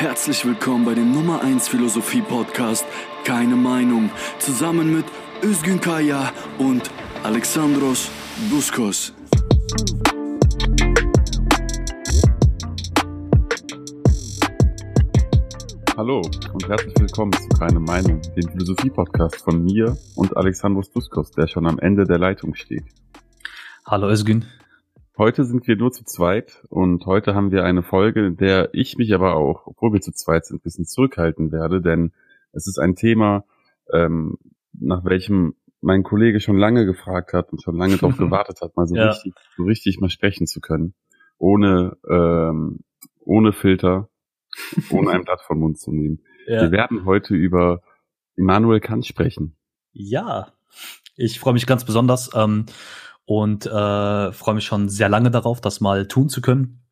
Herzlich willkommen bei dem Nummer 1 Philosophie Podcast Keine Meinung zusammen mit Özgün Kaya und Alexandros Buskos. Hallo und herzlich willkommen zu Keine Meinung, dem Philosophie-Podcast von mir und Alexandros Duskos, der schon am Ende der Leitung steht. Hallo Özgün. Heute sind wir nur zu zweit und heute haben wir eine Folge, in der ich mich aber auch, obwohl wir zu zweit sind, ein bisschen zurückhalten werde, denn es ist ein Thema, ähm, nach welchem mein Kollege schon lange gefragt hat und schon lange darauf gewartet hat, mal so, ja. richtig, so richtig mal sprechen zu können, ohne ähm, ohne Filter, ohne ein Blatt vom Mund zu nehmen. Ja. Wir werden heute über Immanuel Kant sprechen. Ja, ich freue mich ganz besonders. Ähm, und äh, freue mich schon sehr lange darauf, das mal tun zu können.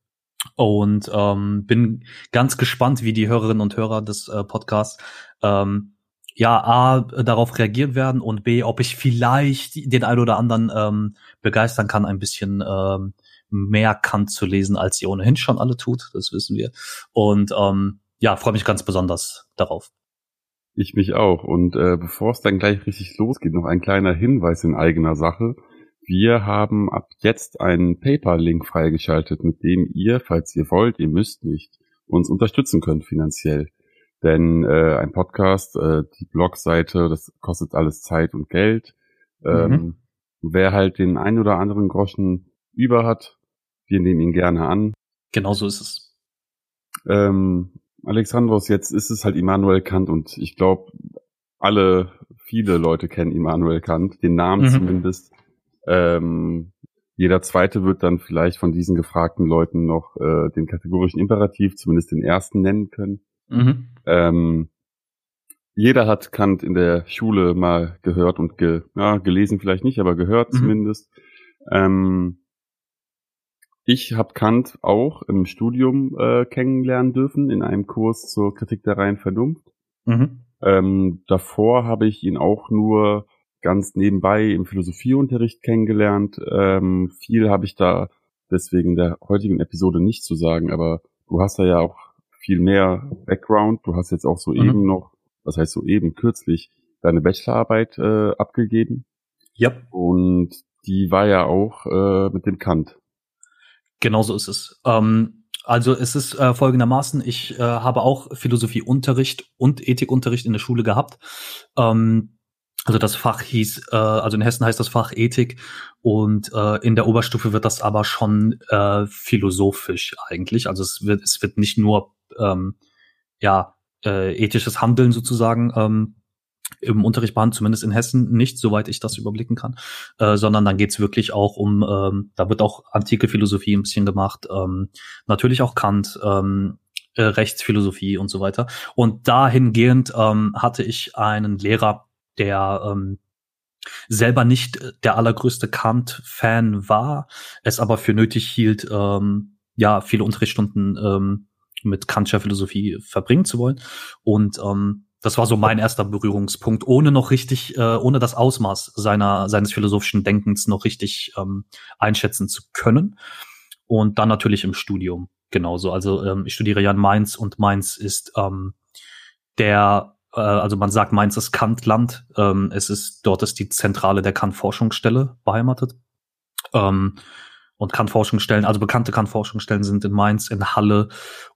Und ähm, bin ganz gespannt, wie die Hörerinnen und Hörer des äh, Podcasts ähm, ja A darauf reagieren werden und B, ob ich vielleicht den einen oder anderen ähm, begeistern kann, ein bisschen ähm, mehr Kant zu lesen, als ihr ohnehin schon alle tut, das wissen wir. Und ähm, ja, freue mich ganz besonders darauf. Ich mich auch. Und äh, bevor es dann gleich richtig losgeht, noch ein kleiner Hinweis in eigener Sache. Wir haben ab jetzt einen PayPal-Link freigeschaltet, mit dem ihr, falls ihr wollt, ihr müsst nicht, uns unterstützen könnt finanziell. Denn äh, ein Podcast, äh, die Blogseite, das kostet alles Zeit und Geld. Ähm, mhm. Wer halt den ein oder anderen Groschen über hat, wir nehmen ihn gerne an. Genau so ist es. Ähm, Alexandros, jetzt ist es halt Immanuel Kant und ich glaube, alle, viele Leute kennen Immanuel Kant, den Namen mhm. zumindest. Ähm, jeder zweite wird dann vielleicht von diesen gefragten Leuten noch äh, den kategorischen Imperativ, zumindest den ersten nennen können. Mhm. Ähm, jeder hat Kant in der Schule mal gehört und ge, ja, gelesen vielleicht nicht, aber gehört mhm. zumindest. Ähm, ich habe Kant auch im Studium äh, kennenlernen dürfen in einem Kurs zur Kritik der reinen Vernunft. Mhm. Ähm, davor habe ich ihn auch nur ganz nebenbei im Philosophieunterricht kennengelernt. Ähm, viel habe ich da deswegen der heutigen Episode nicht zu sagen, aber du hast da ja auch viel mehr Background. Du hast jetzt auch soeben mhm. noch, was heißt soeben, kürzlich deine Bachelorarbeit äh, abgegeben. Ja. Und die war ja auch äh, mit dem Kant. Genau so ist es. Ähm, also es ist äh, folgendermaßen, ich äh, habe auch Philosophieunterricht und Ethikunterricht in der Schule gehabt. Ähm, also das Fach hieß, äh, also in Hessen heißt das Fach Ethik und äh, in der Oberstufe wird das aber schon äh, philosophisch eigentlich. Also es wird, es wird nicht nur ähm, ja äh, ethisches Handeln sozusagen ähm, im Unterricht behandelt, zumindest in Hessen nicht, soweit ich das überblicken kann, äh, sondern dann geht's wirklich auch um, ähm, da wird auch antike Philosophie ein bisschen gemacht, ähm, natürlich auch Kant, ähm, äh, Rechtsphilosophie und so weiter. Und dahingehend ähm, hatte ich einen Lehrer, der ähm, selber nicht der allergrößte Kant-Fan war, es aber für nötig hielt, ähm, ja, viele Unterrichtsstunden ähm, mit Kantscher Philosophie verbringen zu wollen. Und ähm, das war so mein erster Berührungspunkt, ohne noch richtig, äh, ohne das Ausmaß seiner seines philosophischen Denkens noch richtig ähm, einschätzen zu können. Und dann natürlich im Studium genauso. Also ähm, ich studiere ja in Mainz und Mainz ist ähm, der äh, also man sagt, Mainz ist Kantland. Ähm, es ist, dort ist die Zentrale der Kant-Forschungsstelle beheimatet. Ähm, und Kant-Forschungsstellen, also bekannte Kant-Forschungsstellen sind in Mainz, in Halle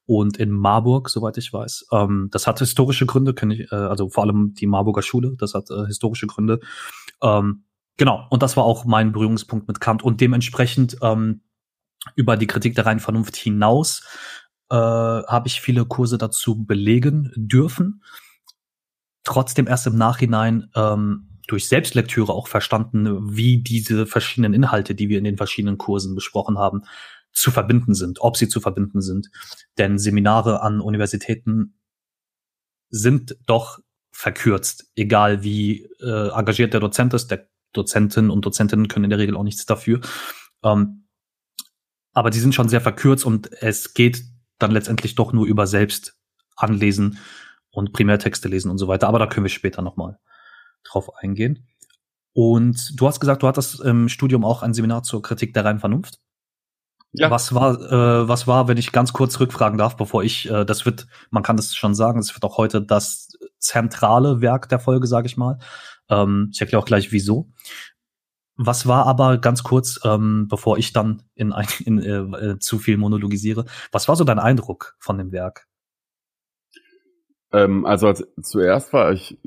und in Marburg, soweit ich weiß. Ähm, das hat historische Gründe, kenne ich, äh, also vor allem die Marburger Schule, das hat äh, historische Gründe. Ähm, genau, und das war auch mein Berührungspunkt mit Kant. Und dementsprechend ähm, über die Kritik der reinen Vernunft hinaus äh, habe ich viele Kurse dazu belegen dürfen trotzdem erst im Nachhinein ähm, durch Selbstlektüre auch verstanden, wie diese verschiedenen Inhalte, die wir in den verschiedenen Kursen besprochen haben, zu verbinden sind, ob sie zu verbinden sind. Denn Seminare an Universitäten sind doch verkürzt, egal wie äh, engagiert der Dozent ist. Der Dozenten und Dozentinnen können in der Regel auch nichts dafür. Ähm, aber die sind schon sehr verkürzt und es geht dann letztendlich doch nur über Selbstanlesen und Primärtexte lesen und so weiter. Aber da können wir später nochmal drauf eingehen. Und du hast gesagt, du hattest im Studium auch ein Seminar zur Kritik der reinen Vernunft. Ja. Was war, äh, was war, wenn ich ganz kurz rückfragen darf, bevor ich, äh, das wird, man kann das schon sagen, es wird auch heute das zentrale Werk der Folge, sage ich mal. Ähm, ich erkläre auch gleich, wieso. Was war aber ganz kurz, ähm, bevor ich dann in, ein, in äh, äh, zu viel monologisiere, was war so dein Eindruck von dem Werk? Ähm, also als, zuerst war ich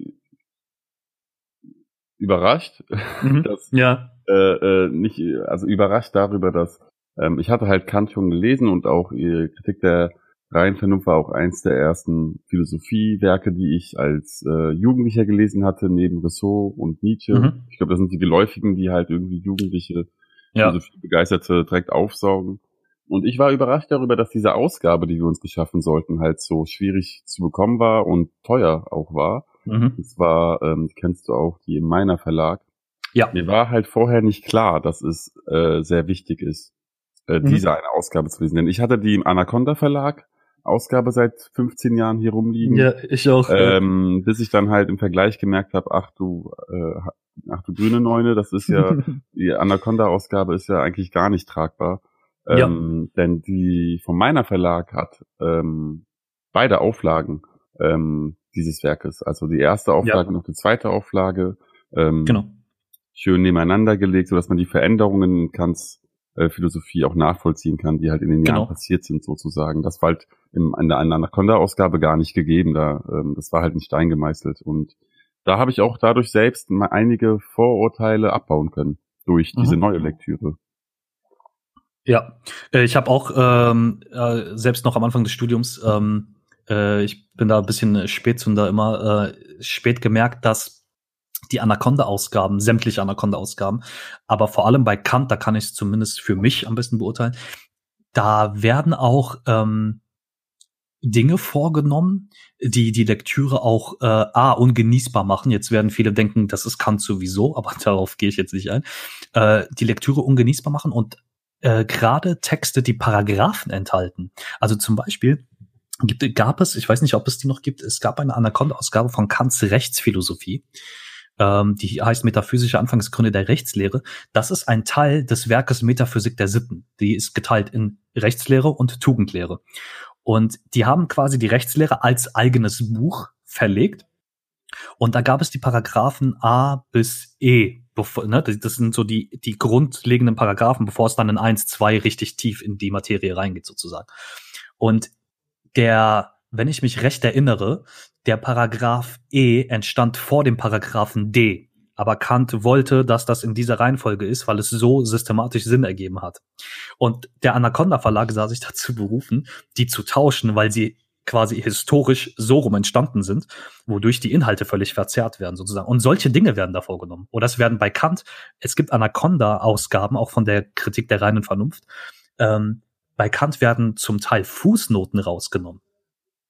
überrascht, mhm. dass ja. äh, äh, nicht, also überrascht darüber, dass ähm, ich hatte halt Kant schon gelesen und auch ihre Kritik der reinen Vernunft war auch eins der ersten Philosophiewerke, die ich als äh, Jugendlicher gelesen hatte, neben Rousseau und Nietzsche. Mhm. Ich glaube, das sind die geläufigen, die halt irgendwie Jugendliche ja. Philosophie begeisterte direkt aufsaugen. Und ich war überrascht darüber, dass diese Ausgabe, die wir uns geschaffen sollten, halt so schwierig zu bekommen war und teuer auch war. Mhm. Das war, ähm, kennst du auch, die in meiner Verlag. Ja. Mir war halt vorher nicht klar, dass es äh, sehr wichtig ist, äh, mhm. diese eine Ausgabe zu lesen. Denn ich hatte die im Anaconda Verlag Ausgabe seit 15 Jahren hier rumliegen. Ja, ich auch. Ähm, bis ich dann halt im Vergleich gemerkt habe, ach du, äh, ach du grüne Neune, das ist ja, die Anaconda-Ausgabe ist ja eigentlich gar nicht tragbar. Ähm, ja. Denn die von meiner Verlag hat ähm, beide Auflagen ähm, dieses Werkes. Also die erste Auflage ja. und die zweite Auflage. Ähm, genau. Schön nebeneinander gelegt, sodass man die Veränderungen ganz äh, Philosophie auch nachvollziehen kann, die halt in den genau. Jahren passiert sind sozusagen. Das war halt im, in der Anaconda-Ausgabe gar nicht gegeben. Da, ähm, das war halt ein Stein gemeißelt. Und da habe ich auch dadurch selbst mal einige Vorurteile abbauen können durch mhm. diese neue Lektüre. Ja, äh, ich habe auch ähm, äh, selbst noch am Anfang des Studiums, ähm, äh, ich bin da ein bisschen Spätzünder immer, äh, spät gemerkt, dass die Anaconda-Ausgaben, sämtliche Anaconda-Ausgaben, aber vor allem bei Kant, da kann ich es zumindest für mich am besten beurteilen, da werden auch ähm, Dinge vorgenommen, die die Lektüre auch äh, a ungenießbar machen. Jetzt werden viele denken, das ist Kant sowieso, aber darauf gehe ich jetzt nicht ein. Äh, die Lektüre ungenießbar machen und äh, gerade Texte, die Paragraphen enthalten. Also zum Beispiel gibt, gab es, ich weiß nicht, ob es die noch gibt, es gab eine Anaconda-Ausgabe von Kants Rechtsphilosophie. Ähm, die heißt Metaphysische Anfangsgründe der Rechtslehre. Das ist ein Teil des Werkes Metaphysik der Sitten. Die ist geteilt in Rechtslehre und Tugendlehre. Und die haben quasi die Rechtslehre als eigenes Buch verlegt. Und da gab es die Paragraphen A bis E bevor, ne, das sind so die, die grundlegenden Paragraphen, bevor es dann in eins, zwei richtig tief in die Materie reingeht, sozusagen. Und der, wenn ich mich recht erinnere, der Paragraph E entstand vor dem Paragraphen D. Aber Kant wollte, dass das in dieser Reihenfolge ist, weil es so systematisch Sinn ergeben hat. Und der Anaconda Verlag sah sich dazu berufen, die zu tauschen, weil sie quasi historisch so rum entstanden sind, wodurch die Inhalte völlig verzerrt werden sozusagen. Und solche Dinge werden da vorgenommen. Oder es werden bei Kant, es gibt Anaconda-Ausgaben, auch von der Kritik der reinen Vernunft. Ähm, bei Kant werden zum Teil Fußnoten rausgenommen.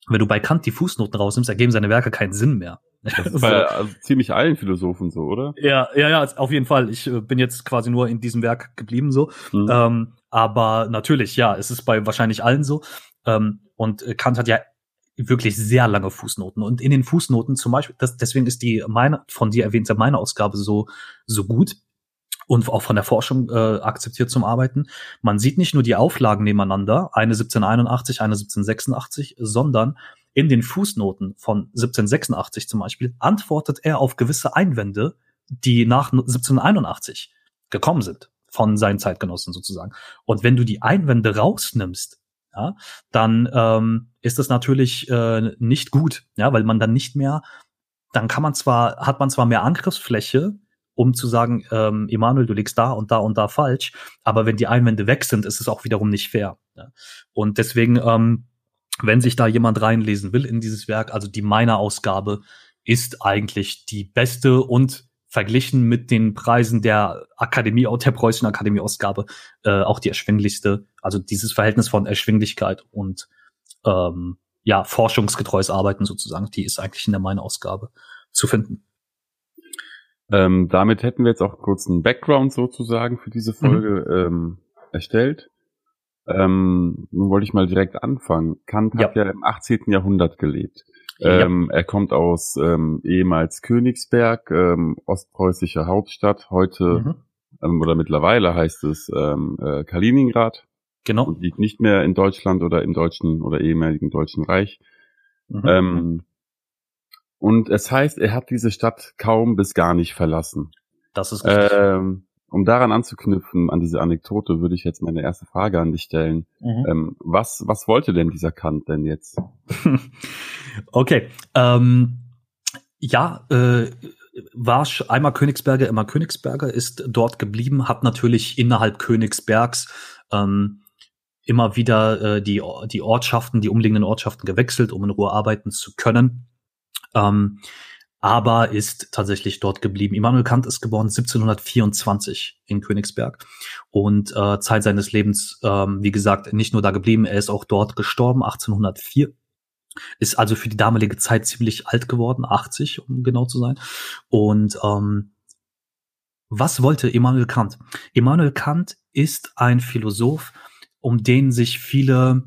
Wenn du bei Kant die Fußnoten rausnimmst, ergeben seine Werke keinen Sinn mehr. Das ist bei also ziemlich allen Philosophen so, oder? Ja, ja, ja, auf jeden Fall. Ich äh, bin jetzt quasi nur in diesem Werk geblieben so. Mhm. Ähm, aber natürlich, ja, es ist bei wahrscheinlich allen so. Ähm, und äh, Kant hat ja wirklich sehr lange Fußnoten. Und in den Fußnoten zum Beispiel, das, deswegen ist die meine, von dir erwähnte meine Ausgabe so, so gut und auch von der Forschung äh, akzeptiert zum Arbeiten. Man sieht nicht nur die Auflagen nebeneinander, eine 1781, eine 1786, sondern in den Fußnoten von 1786 zum Beispiel antwortet er auf gewisse Einwände, die nach 1781 gekommen sind von seinen Zeitgenossen sozusagen. Und wenn du die Einwände rausnimmst, ja, dann ähm, ist das natürlich äh, nicht gut, ja, weil man dann nicht mehr, dann kann man zwar, hat man zwar mehr Angriffsfläche, um zu sagen, ähm, Emanuel, du liegst da und da und da falsch, aber wenn die Einwände weg sind, ist es auch wiederum nicht fair. Ja. Und deswegen, ähm, wenn sich da jemand reinlesen will in dieses Werk, also die meiner Ausgabe ist eigentlich die beste und verglichen mit den Preisen der Akademie, der preußischen Akademie-Ausgabe, äh, auch die erschwinglichste. Also dieses Verhältnis von Erschwinglichkeit und ähm, ja, forschungsgetreues Arbeiten sozusagen, die ist eigentlich in der meine Ausgabe zu finden. Ähm, damit hätten wir jetzt auch kurz einen Background sozusagen für diese Folge mhm. ähm, erstellt. Ähm, nun wollte ich mal direkt anfangen. Kant ja. hat ja im 18. Jahrhundert gelebt. Ähm, ja. Er kommt aus ähm, ehemals Königsberg, ähm, ostpreußischer Hauptstadt, heute mhm. ähm, oder mittlerweile heißt es ähm, äh, Kaliningrad. Genau. Und liegt nicht mehr in Deutschland oder im deutschen oder ehemaligen Deutschen Reich. Mhm. Ähm, und es heißt, er hat diese Stadt kaum bis gar nicht verlassen. Das ist richtig. Um daran anzuknüpfen, an diese Anekdote, würde ich jetzt meine erste Frage an dich stellen. Mhm. Ähm, was, was wollte denn dieser Kant denn jetzt? okay. Ähm, ja, äh, war einmal Königsberger, immer Königsberger, ist dort geblieben, hat natürlich innerhalb Königsbergs ähm, immer wieder äh, die, die Ortschaften, die umliegenden Ortschaften gewechselt, um in Ruhe arbeiten zu können. Ähm, aber ist tatsächlich dort geblieben. Immanuel Kant ist geboren 1724 in Königsberg und äh, Zeit seines Lebens, ähm, wie gesagt, nicht nur da geblieben, er ist auch dort gestorben, 1804. Ist also für die damalige Zeit ziemlich alt geworden, 80, um genau zu sein. Und ähm, was wollte Immanuel Kant? Immanuel Kant ist ein Philosoph, um den sich viele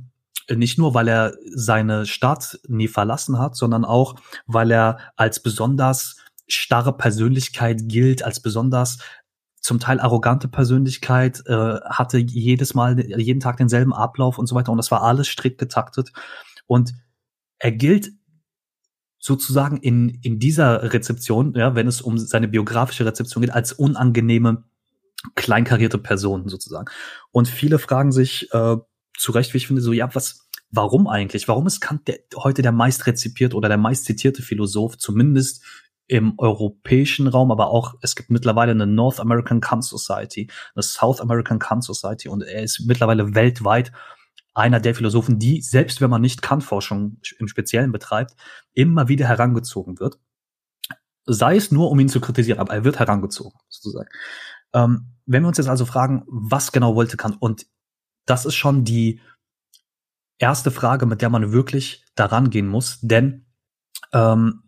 nicht nur, weil er seine Stadt nie verlassen hat, sondern auch, weil er als besonders starre Persönlichkeit gilt, als besonders zum Teil arrogante Persönlichkeit, äh, hatte jedes Mal, jeden Tag denselben Ablauf und so weiter. Und das war alles strikt getaktet. Und er gilt sozusagen in, in dieser Rezeption, ja, wenn es um seine biografische Rezeption geht, als unangenehme, kleinkarierte Person sozusagen. Und viele fragen sich, äh, zu Recht, wie ich finde, so, ja, was, warum eigentlich? Warum ist Kant der, heute der meist rezipiert oder der meist zitierte Philosoph, zumindest im europäischen Raum, aber auch, es gibt mittlerweile eine North American Kant Society, eine South American Kant Society und er ist mittlerweile weltweit einer der Philosophen, die, selbst wenn man nicht Kant-Forschung im Speziellen betreibt, immer wieder herangezogen wird. Sei es nur, um ihn zu kritisieren, aber er wird herangezogen, sozusagen. Ähm, wenn wir uns jetzt also fragen, was genau wollte Kant? Und das ist schon die erste Frage, mit der man wirklich daran gehen muss, denn ähm,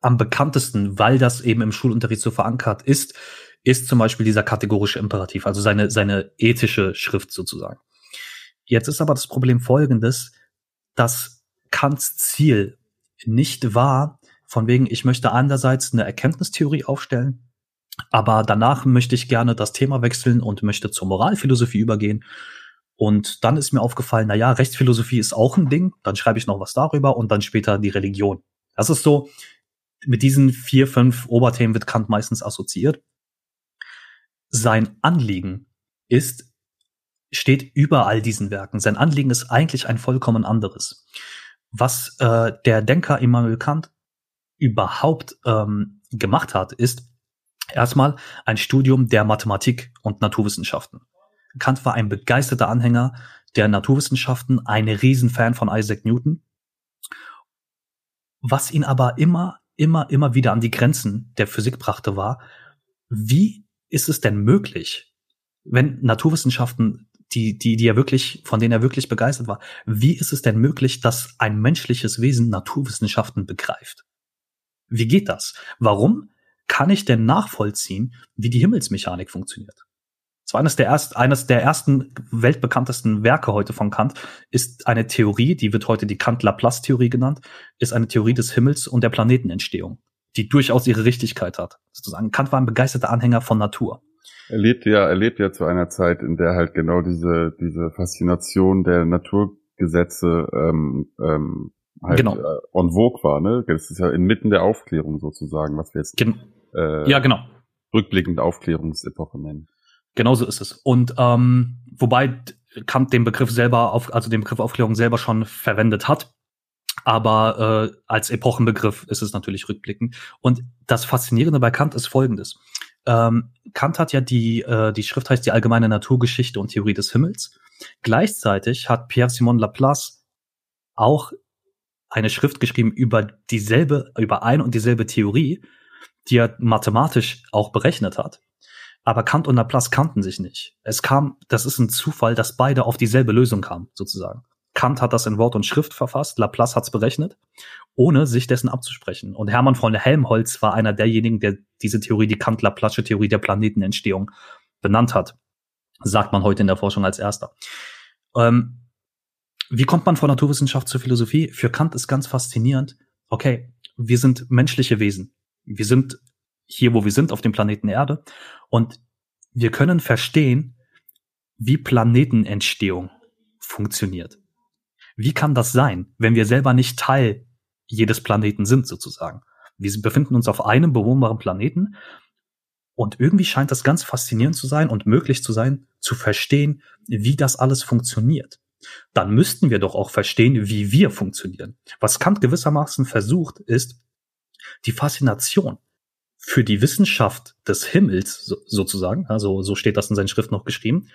am bekanntesten, weil das eben im Schulunterricht so verankert ist, ist zum Beispiel dieser kategorische Imperativ, also seine, seine ethische Schrift sozusagen. Jetzt ist aber das Problem folgendes, dass Kants Ziel nicht war, von wegen, ich möchte einerseits eine Erkenntnistheorie aufstellen, aber danach möchte ich gerne das Thema wechseln und möchte zur Moralphilosophie übergehen. Und dann ist mir aufgefallen, na ja, Rechtsphilosophie ist auch ein Ding. Dann schreibe ich noch was darüber und dann später die Religion. Das ist so, mit diesen vier, fünf Oberthemen wird Kant meistens assoziiert. Sein Anliegen ist, steht über all diesen Werken. Sein Anliegen ist eigentlich ein vollkommen anderes. Was äh, der Denker Immanuel Kant überhaupt ähm, gemacht hat, ist, Erstmal ein Studium der Mathematik und Naturwissenschaften. Kant war ein begeisterter Anhänger der Naturwissenschaften, ein Riesenfan von Isaac Newton. Was ihn aber immer, immer, immer wieder an die Grenzen der Physik brachte, war, wie ist es denn möglich, wenn Naturwissenschaften, die, die, die er wirklich, von denen er wirklich begeistert war, wie ist es denn möglich, dass ein menschliches Wesen Naturwissenschaften begreift? Wie geht das? Warum? Kann ich denn nachvollziehen, wie die Himmelsmechanik funktioniert? So eines der, erst, eines der ersten weltbekanntesten Werke heute von Kant ist eine Theorie, die wird heute die Kant-Laplace-Theorie genannt, ist eine Theorie des Himmels und der Planetenentstehung, die durchaus ihre Richtigkeit hat. Sozusagen Kant war ein begeisterter Anhänger von Natur. Er lebt ja, er lebt ja zu einer Zeit, in der halt genau diese, diese Faszination der Naturgesetze ähm, ähm, halt genau. äh, on vogue war, ne? Das ist ja inmitten der Aufklärung sozusagen, was wir jetzt Gen äh, ja, genau. rückblickend Aufklärungsepoche nennen. Genauso ist es. Und ähm, wobei Kant den Begriff selber, auf, also den Begriff Aufklärung selber schon verwendet hat, aber äh, als Epochenbegriff ist es natürlich rückblickend. Und das Faszinierende bei Kant ist folgendes. Ähm, Kant hat ja die, äh, die Schrift heißt die allgemeine Naturgeschichte und Theorie des Himmels. Gleichzeitig hat Pierre-Simon Laplace auch eine Schrift geschrieben über dieselbe, über ein und dieselbe Theorie, die er mathematisch auch berechnet hat. Aber Kant und Laplace kannten sich nicht. Es kam, das ist ein Zufall, dass beide auf dieselbe Lösung kamen, sozusagen. Kant hat das in Wort und Schrift verfasst, Laplace hat's berechnet, ohne sich dessen abzusprechen. Und Hermann von Helmholtz war einer derjenigen, der diese Theorie, die Kant-Laplace Theorie der Planetenentstehung benannt hat. Sagt man heute in der Forschung als erster. Ähm, wie kommt man von Naturwissenschaft zur Philosophie? Für Kant ist ganz faszinierend. Okay, wir sind menschliche Wesen wir sind hier, wo wir sind, auf dem Planeten Erde. Und wir können verstehen, wie Planetenentstehung funktioniert. Wie kann das sein, wenn wir selber nicht Teil jedes Planeten sind, sozusagen? Wir befinden uns auf einem bewohnbaren Planeten und irgendwie scheint das ganz faszinierend zu sein und möglich zu sein, zu verstehen, wie das alles funktioniert. Dann müssten wir doch auch verstehen, wie wir funktionieren. Was Kant gewissermaßen versucht, ist, die Faszination für die Wissenschaft des Himmels so, sozusagen, also so steht das in seinen Schriften noch geschrieben,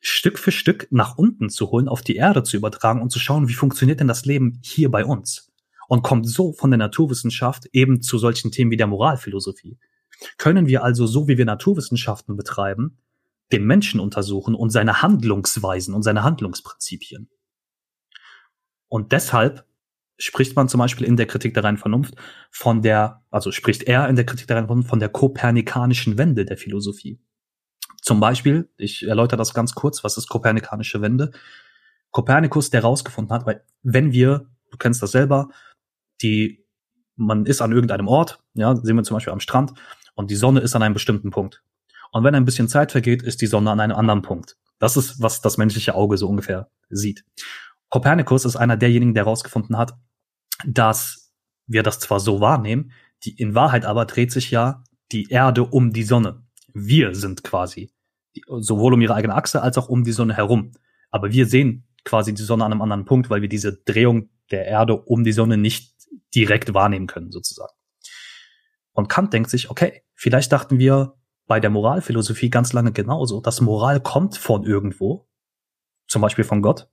Stück für Stück nach unten zu holen, auf die Erde zu übertragen und zu schauen, wie funktioniert denn das Leben hier bei uns? Und kommt so von der Naturwissenschaft eben zu solchen Themen wie der Moralphilosophie können wir also, so wie wir Naturwissenschaften betreiben, den Menschen untersuchen und seine Handlungsweisen und seine Handlungsprinzipien. Und deshalb spricht man zum Beispiel in der Kritik der reinen Vernunft von der, also spricht er in der Kritik der reinen Vernunft von der kopernikanischen Wende der Philosophie. Zum Beispiel, ich erläutere das ganz kurz, was ist kopernikanische Wende? Kopernikus, der herausgefunden hat, weil wenn wir, du kennst das selber, die, man ist an irgendeinem Ort, ja, sehen wir zum Beispiel am Strand, und die Sonne ist an einem bestimmten Punkt. Und wenn ein bisschen Zeit vergeht, ist die Sonne an einem anderen Punkt. Das ist, was das menschliche Auge so ungefähr sieht. Kopernikus ist einer derjenigen, der herausgefunden hat, dass wir das zwar so wahrnehmen, die in Wahrheit aber dreht sich ja die Erde um die Sonne. Wir sind quasi sowohl um ihre eigene Achse als auch um die Sonne herum. Aber wir sehen quasi die Sonne an einem anderen Punkt, weil wir diese Drehung der Erde um die Sonne nicht direkt wahrnehmen können, sozusagen. Und Kant denkt sich, okay, vielleicht dachten wir bei der Moralphilosophie ganz lange genauso, dass Moral kommt von irgendwo, zum Beispiel von Gott.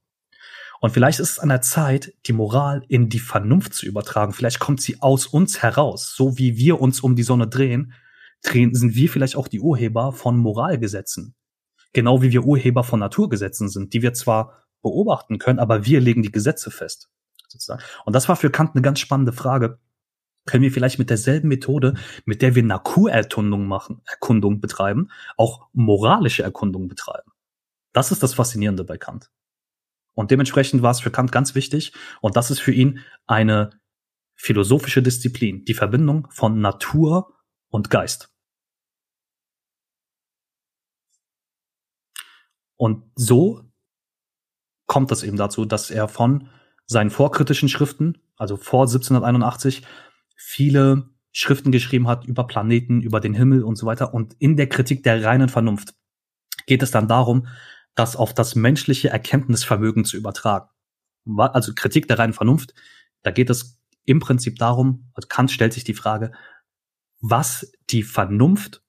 Und vielleicht ist es an der Zeit, die Moral in die Vernunft zu übertragen. Vielleicht kommt sie aus uns heraus. So wie wir uns um die Sonne drehen, drehen sind wir vielleicht auch die Urheber von Moralgesetzen. Genau wie wir Urheber von Naturgesetzen sind, die wir zwar beobachten können, aber wir legen die Gesetze fest. Sozusagen. Und das war für Kant eine ganz spannende Frage können wir vielleicht mit derselben Methode, mit der wir Naturerkundung machen, Erkundung betreiben, auch moralische Erkundung betreiben. Das ist das Faszinierende bei Kant. Und dementsprechend war es für Kant ganz wichtig, und das ist für ihn eine philosophische Disziplin, die Verbindung von Natur und Geist. Und so kommt es eben dazu, dass er von seinen vorkritischen Schriften, also vor 1781, viele Schriften geschrieben hat über Planeten, über den Himmel und so weiter. Und in der Kritik der reinen Vernunft geht es dann darum, das auf das menschliche Erkenntnisvermögen zu übertragen. Also Kritik der reinen Vernunft, da geht es im Prinzip darum, also Kant stellt sich die Frage, was die Vernunft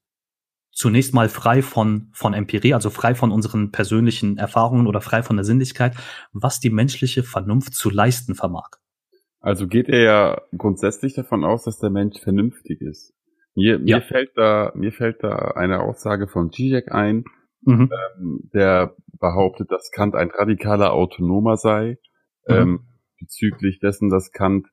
zunächst mal frei von, von Empirie, also frei von unseren persönlichen Erfahrungen oder frei von der Sinnlichkeit, was die menschliche Vernunft zu leisten vermag. Also geht er ja grundsätzlich davon aus, dass der Mensch vernünftig ist. Mir, mir ja. fällt da, mir fällt da eine Aussage von Zizek ein, mhm. ähm, der behauptet, dass Kant ein radikaler Autonomer sei, mhm. ähm, bezüglich dessen, dass Kant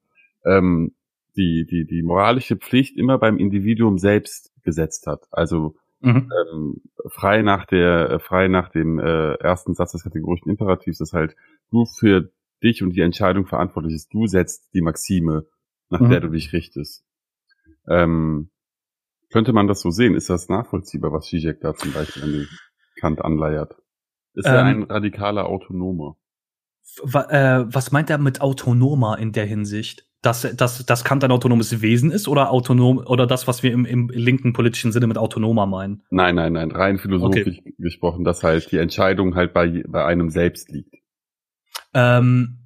ähm, die, die, die moralische Pflicht immer beim Individuum selbst gesetzt hat. Also mhm. ähm, frei nach der, frei nach dem äh, ersten Satz des kategorischen Imperativs ist halt du für dich und die Entscheidung verantwortlich ist. Du setzt die Maxime, nach mhm. der du dich richtest. Ähm, könnte man das so sehen? Ist das nachvollziehbar, was Zizek da zum Beispiel an den Kant anleiert? Ist ähm, er ein radikaler Autonomer? Äh, was meint er mit autonomer in der Hinsicht? Dass, dass, dass Kant ein autonomes Wesen ist oder autonom oder das, was wir im, im linken politischen Sinne mit autonomer meinen? Nein, nein, nein, rein philosophisch okay. gesprochen, dass halt die Entscheidung halt bei, bei einem selbst liegt ähm,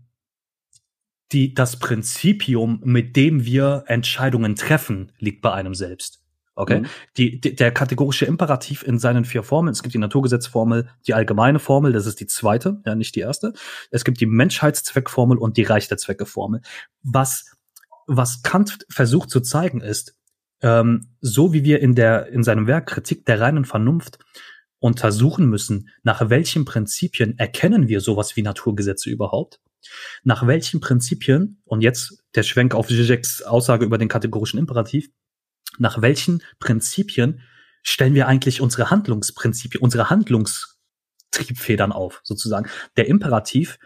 die, das Prinzipium, mit dem wir Entscheidungen treffen, liegt bei einem selbst. Okay? Mhm. Die, die, der kategorische Imperativ in seinen vier Formeln, es gibt die Naturgesetzformel, die allgemeine Formel, das ist die zweite, ja, nicht die erste. Es gibt die Menschheitszweckformel und die Reich der Zweckeformel. Was, was Kant versucht zu zeigen ist, ähm, so wie wir in der, in seinem Werk Kritik der reinen Vernunft untersuchen müssen, nach welchen Prinzipien erkennen wir sowas wie Naturgesetze überhaupt? Nach welchen Prinzipien, und jetzt der Schwenk auf Zizeks Aussage über den kategorischen Imperativ, nach welchen Prinzipien stellen wir eigentlich unsere Handlungsprinzipien, unsere Handlungstriebfedern auf, sozusagen? Der Imperativ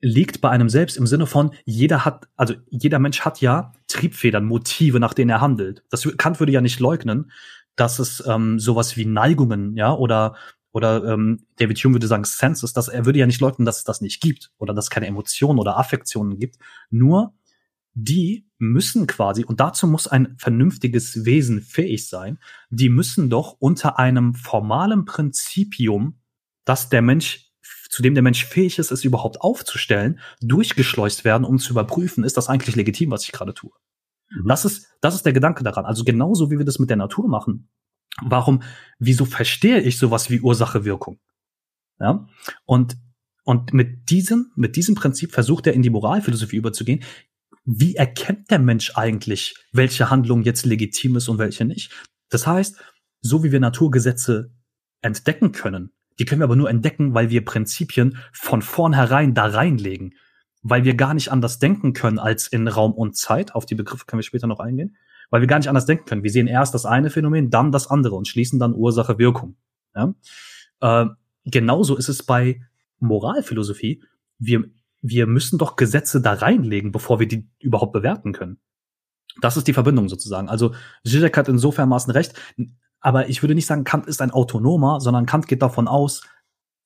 liegt bei einem selbst im Sinne von, jeder hat, also jeder Mensch hat ja Triebfedern, Motive, nach denen er handelt. Das Kant würde ja nicht leugnen, dass es ähm, sowas wie Neigungen, ja, oder oder ähm, David Hume würde sagen Senses, dass er würde ja nicht leugnen, dass es das nicht gibt oder dass es keine Emotionen oder Affektionen gibt. Nur die müssen quasi, und dazu muss ein vernünftiges Wesen fähig sein, die müssen doch unter einem formalen Prinzipium, dass der Mensch zu dem der Mensch fähig ist, es überhaupt aufzustellen, durchgeschleust werden, um zu überprüfen, ist das eigentlich legitim, was ich gerade tue. Mhm. Das ist, das ist der Gedanke daran. Also genauso wie wir das mit der Natur machen. Warum, wieso verstehe ich sowas wie Ursache-Wirkung? Ja. Und, und mit diesem, mit diesem Prinzip versucht er in die Moralphilosophie überzugehen. Wie erkennt der Mensch eigentlich, welche Handlung jetzt legitim ist und welche nicht? Das heißt, so wie wir Naturgesetze entdecken können, die können wir aber nur entdecken, weil wir Prinzipien von vornherein da reinlegen. Weil wir gar nicht anders denken können als in Raum und Zeit. Auf die Begriffe können wir später noch eingehen. Weil wir gar nicht anders denken können. Wir sehen erst das eine Phänomen, dann das andere und schließen dann Ursache, Wirkung. Ja? Äh, genauso ist es bei Moralphilosophie. Wir, wir müssen doch Gesetze da reinlegen, bevor wir die überhaupt bewerten können. Das ist die Verbindung sozusagen. Also Zizek hat insofern recht. Aber ich würde nicht sagen, Kant ist ein Autonomer, sondern Kant geht davon aus,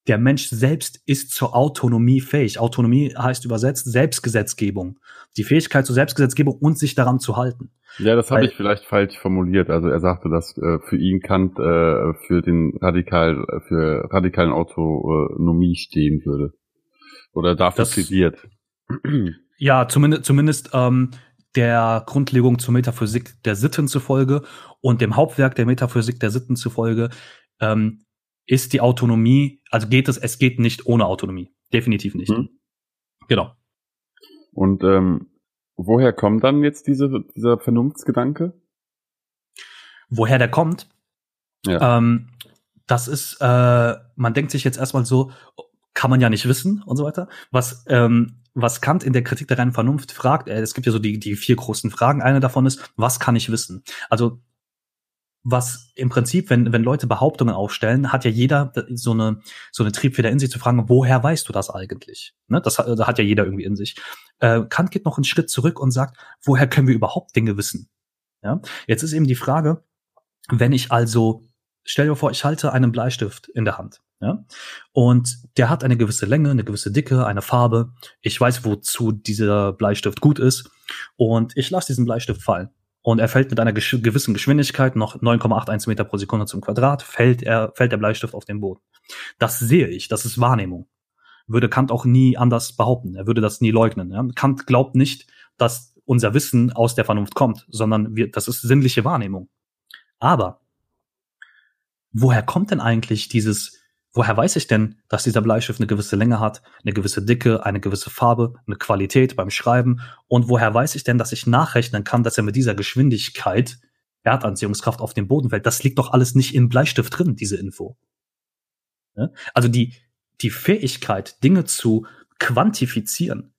der Mensch selbst ist zur Autonomie fähig. Autonomie heißt übersetzt Selbstgesetzgebung. Die Fähigkeit zur Selbstgesetzgebung und sich daran zu halten. Ja, das habe ich vielleicht falsch formuliert. Also er sagte, dass äh, für ihn Kant äh, für den radikal für radikalen Autonomie stehen würde oder dafür das, plädiert. Ja, zumindest zumindest ähm, der Grundlegung zur Metaphysik der Sitten zufolge und dem Hauptwerk der Metaphysik der Sitten zufolge ähm, ist die Autonomie, also geht es, es geht nicht ohne Autonomie. Definitiv nicht. Mhm. Genau. Und ähm, woher kommt dann jetzt diese, dieser Vernunftsgedanke? Woher der kommt? Ja. Ähm, das ist, äh, man denkt sich jetzt erstmal so, kann man ja nicht wissen und so weiter. Was ähm, was Kant in der Kritik der reinen Vernunft fragt, äh, es gibt ja so die, die vier großen Fragen. Eine davon ist, was kann ich wissen? Also, was im Prinzip, wenn, wenn Leute Behauptungen aufstellen, hat ja jeder so eine, so eine Triebfeder in sich zu fragen, woher weißt du das eigentlich? Ne? Das hat, das hat ja jeder irgendwie in sich. Äh, Kant geht noch einen Schritt zurück und sagt, woher können wir überhaupt Dinge wissen? Ja? Jetzt ist eben die Frage, wenn ich also, stell dir vor, ich halte einen Bleistift in der Hand. Ja? Und der hat eine gewisse Länge, eine gewisse Dicke, eine Farbe. Ich weiß, wozu dieser Bleistift gut ist. Und ich lasse diesen Bleistift fallen. Und er fällt mit einer gewissen Geschwindigkeit, noch 9,81 Meter pro Sekunde zum Quadrat, fällt, er, fällt der Bleistift auf den Boden. Das sehe ich, das ist Wahrnehmung. Würde Kant auch nie anders behaupten. Er würde das nie leugnen. Ja? Kant glaubt nicht, dass unser Wissen aus der Vernunft kommt, sondern wir, das ist sinnliche Wahrnehmung. Aber woher kommt denn eigentlich dieses Woher weiß ich denn, dass dieser Bleistift eine gewisse Länge hat, eine gewisse Dicke, eine gewisse Farbe, eine Qualität beim Schreiben? Und woher weiß ich denn, dass ich nachrechnen kann, dass er mit dieser Geschwindigkeit Erdanziehungskraft auf den Boden fällt? Das liegt doch alles nicht im Bleistift drin, diese Info. Also die, die Fähigkeit, Dinge zu quantifizieren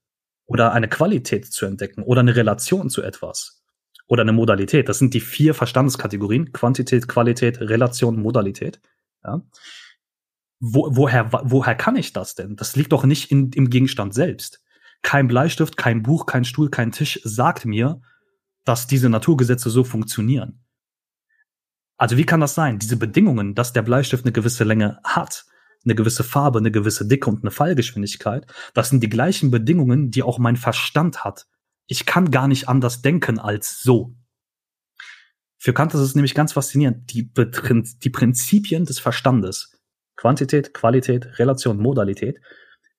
oder eine Qualität zu entdecken oder eine Relation zu etwas oder eine Modalität, das sind die vier Verstandeskategorien, Quantität, Qualität, Relation, Modalität. Ja wo, woher, woher kann ich das denn? Das liegt doch nicht in, im Gegenstand selbst. Kein Bleistift, kein Buch, kein Stuhl, kein Tisch sagt mir, dass diese Naturgesetze so funktionieren. Also wie kann das sein? Diese Bedingungen, dass der Bleistift eine gewisse Länge hat, eine gewisse Farbe, eine gewisse Dicke und eine Fallgeschwindigkeit, das sind die gleichen Bedingungen, die auch mein Verstand hat. Ich kann gar nicht anders denken als so. Für Kant ist es nämlich ganz faszinierend. Die, die Prinzipien des Verstandes Quantität, Qualität, Relation, Modalität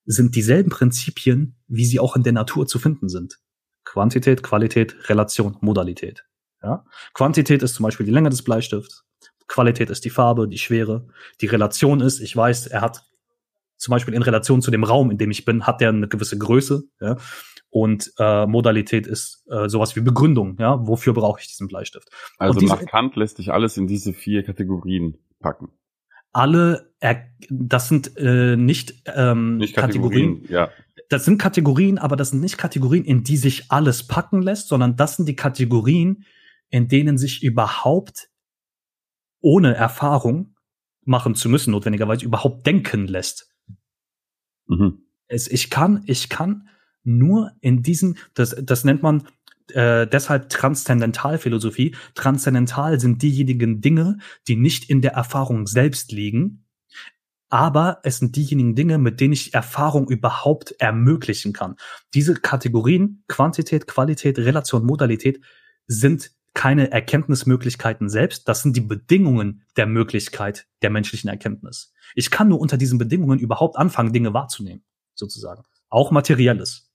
sind dieselben Prinzipien, wie sie auch in der Natur zu finden sind. Quantität, Qualität, Relation, Modalität. Ja? Quantität ist zum Beispiel die Länge des Bleistifts. Qualität ist die Farbe, die Schwere. Die Relation ist, ich weiß, er hat zum Beispiel in Relation zu dem Raum, in dem ich bin, hat der eine gewisse Größe. Ja? Und äh, Modalität ist äh, sowas wie Begründung. Ja, wofür brauche ich diesen Bleistift? Also nach Kant lässt sich alles in diese vier Kategorien packen alle, das sind äh, nicht, ähm, nicht Kategorien, Kategorien, ja. Das sind Kategorien, aber das sind nicht Kategorien, in die sich alles packen lässt, sondern das sind die Kategorien, in denen sich überhaupt ohne Erfahrung machen zu müssen, notwendigerweise überhaupt denken lässt. Mhm. Es, ich kann, ich kann nur in diesen, das, das nennt man äh, deshalb Transzendentalphilosophie. Transzendental sind diejenigen Dinge, die nicht in der Erfahrung selbst liegen, aber es sind diejenigen Dinge, mit denen ich Erfahrung überhaupt ermöglichen kann. Diese Kategorien, Quantität, Qualität, Relation, Modalität, sind keine Erkenntnismöglichkeiten selbst, das sind die Bedingungen der Möglichkeit der menschlichen Erkenntnis. Ich kann nur unter diesen Bedingungen überhaupt anfangen, Dinge wahrzunehmen, sozusagen. Auch materielles.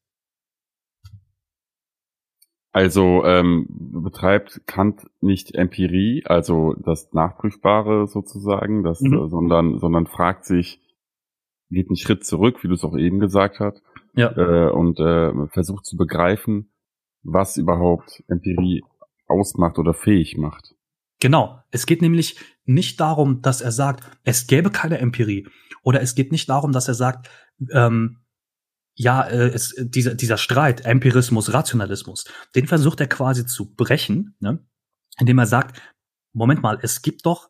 Also ähm, betreibt Kant nicht Empirie, also das Nachprüfbare sozusagen, das, mhm. äh, sondern, sondern fragt sich, geht einen Schritt zurück, wie du es auch eben gesagt hast, ja. äh, und äh, versucht zu begreifen, was überhaupt Empirie ausmacht oder fähig macht. Genau. Es geht nämlich nicht darum, dass er sagt, es gäbe keine Empirie. Oder es geht nicht darum, dass er sagt, ähm, ja, äh, es, dieser, dieser Streit, Empirismus, Rationalismus, den versucht er quasi zu brechen, ne? indem er sagt, Moment mal, es gibt doch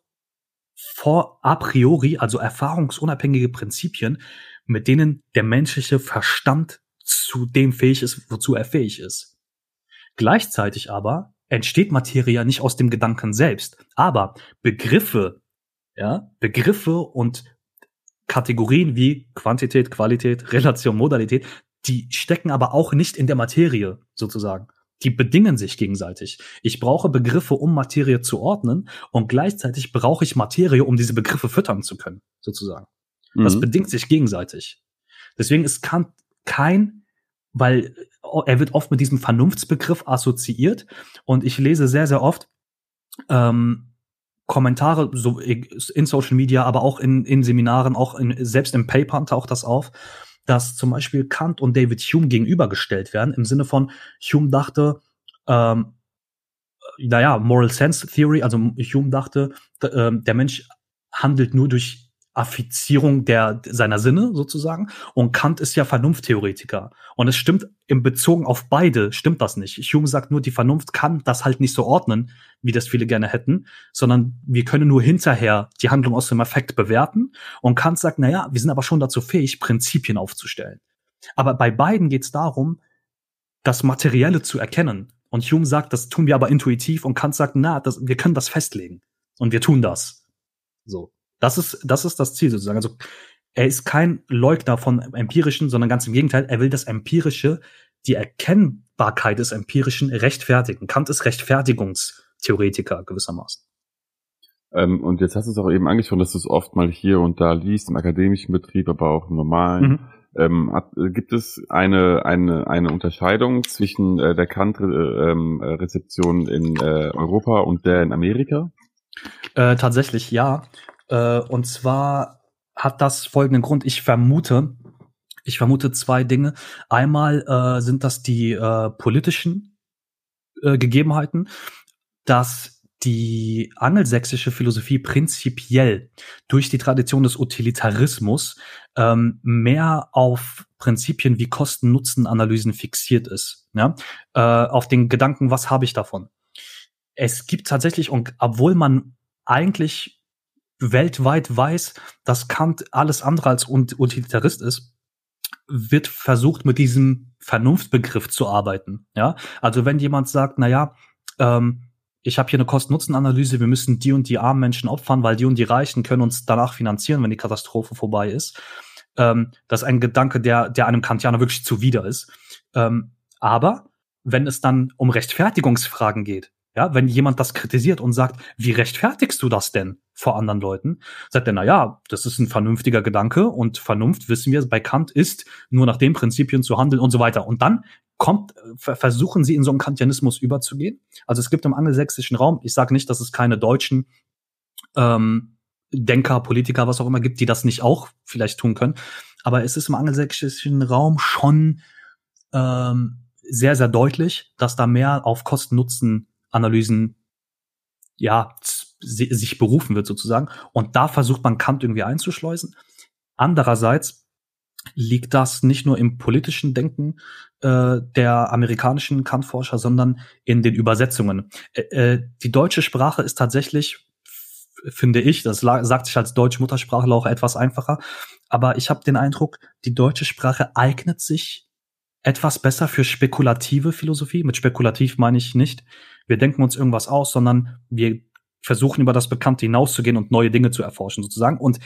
vor a priori, also erfahrungsunabhängige Prinzipien, mit denen der menschliche Verstand zu dem fähig ist, wozu er fähig ist. Gleichzeitig aber entsteht Materie ja nicht aus dem Gedanken selbst, aber Begriffe, ja, Begriffe und Kategorien wie Quantität, Qualität, Relation, Modalität, die stecken aber auch nicht in der Materie sozusagen. Die bedingen sich gegenseitig. Ich brauche Begriffe, um Materie zu ordnen und gleichzeitig brauche ich Materie, um diese Begriffe füttern zu können, sozusagen. Mhm. Das bedingt sich gegenseitig. Deswegen ist Kant kein, weil er wird oft mit diesem Vernunftsbegriff assoziiert und ich lese sehr, sehr oft, ähm, Kommentare so in Social Media, aber auch in, in Seminaren, auch in, selbst im Paper taucht das auf, dass zum Beispiel Kant und David Hume gegenübergestellt werden, im Sinne von Hume dachte, ähm, naja, Moral Sense Theory, also Hume dachte, äh, der Mensch handelt nur durch Affizierung der, seiner Sinne sozusagen. Und Kant ist ja Vernunfttheoretiker. Und es stimmt im Bezogen auf beide, stimmt das nicht. Hume sagt nur, die Vernunft kann das halt nicht so ordnen, wie das viele gerne hätten, sondern wir können nur hinterher die Handlung aus dem Effekt bewerten. Und Kant sagt, na ja, wir sind aber schon dazu fähig, Prinzipien aufzustellen. Aber bei beiden geht es darum, das Materielle zu erkennen. Und Hume sagt, das tun wir aber intuitiv und Kant sagt, na, das, wir können das festlegen. Und wir tun das. So. Das ist, das ist das Ziel sozusagen. Also er ist kein Leugner von empirischen, sondern ganz im Gegenteil, er will das empirische, die Erkennbarkeit des empirischen rechtfertigen. Kant ist Rechtfertigungstheoretiker gewissermaßen. Ähm, und jetzt hast du es auch eben angesprochen, dass du es oft mal hier und da liest, im akademischen Betrieb, aber auch im normalen. Mhm. Ähm, hat, gibt es eine, eine, eine Unterscheidung zwischen äh, der Kant-Rezeption äh, in äh, Europa und der in Amerika? Äh, tatsächlich ja. Äh, und zwar hat das folgenden Grund. Ich vermute, ich vermute zwei Dinge. Einmal äh, sind das die äh, politischen äh, Gegebenheiten, dass die angelsächsische Philosophie prinzipiell durch die Tradition des Utilitarismus ähm, mehr auf Prinzipien wie Kosten-Nutzen-Analysen fixiert ist. Ja? Äh, auf den Gedanken, was habe ich davon? Es gibt tatsächlich, und obwohl man eigentlich weltweit weiß, dass Kant alles andere als Utilitarist ist, wird versucht, mit diesem Vernunftbegriff zu arbeiten. Ja, also wenn jemand sagt, na ja, ähm, ich habe hier eine Kosten-Nutzen-Analyse, wir müssen die und die armen Menschen opfern, weil die und die Reichen können uns danach finanzieren, wenn die Katastrophe vorbei ist. Ähm, das ist ein Gedanke, der, der einem Kantianer wirklich zuwider ist. Ähm, aber wenn es dann um Rechtfertigungsfragen geht, ja, wenn jemand das kritisiert und sagt, wie rechtfertigst du das denn vor anderen Leuten? Sagt er, na ja, das ist ein vernünftiger Gedanke und Vernunft wissen wir bei Kant ist nur nach den Prinzipien zu handeln und so weiter. Und dann kommt, versuchen sie in so einen Kantianismus überzugehen. Also es gibt im angelsächsischen Raum, ich sage nicht, dass es keine deutschen ähm, Denker, Politiker, was auch immer gibt, die das nicht auch vielleicht tun können. Aber es ist im angelsächsischen Raum schon ähm, sehr, sehr deutlich, dass da mehr auf Kosten-Nutzen Analysen ja sich berufen wird sozusagen. Und da versucht man Kant irgendwie einzuschleusen. Andererseits liegt das nicht nur im politischen Denken äh, der amerikanischen Kant-Forscher, sondern in den Übersetzungen. Äh, äh die deutsche Sprache ist tatsächlich, finde ich, das sagt sich als deutsche Muttersprachler auch etwas einfacher, aber ich habe den Eindruck, die deutsche Sprache eignet sich etwas besser für spekulative Philosophie. Mit spekulativ meine ich nicht, wir denken uns irgendwas aus, sondern wir versuchen über das Bekannte hinauszugehen und neue Dinge zu erforschen sozusagen. Und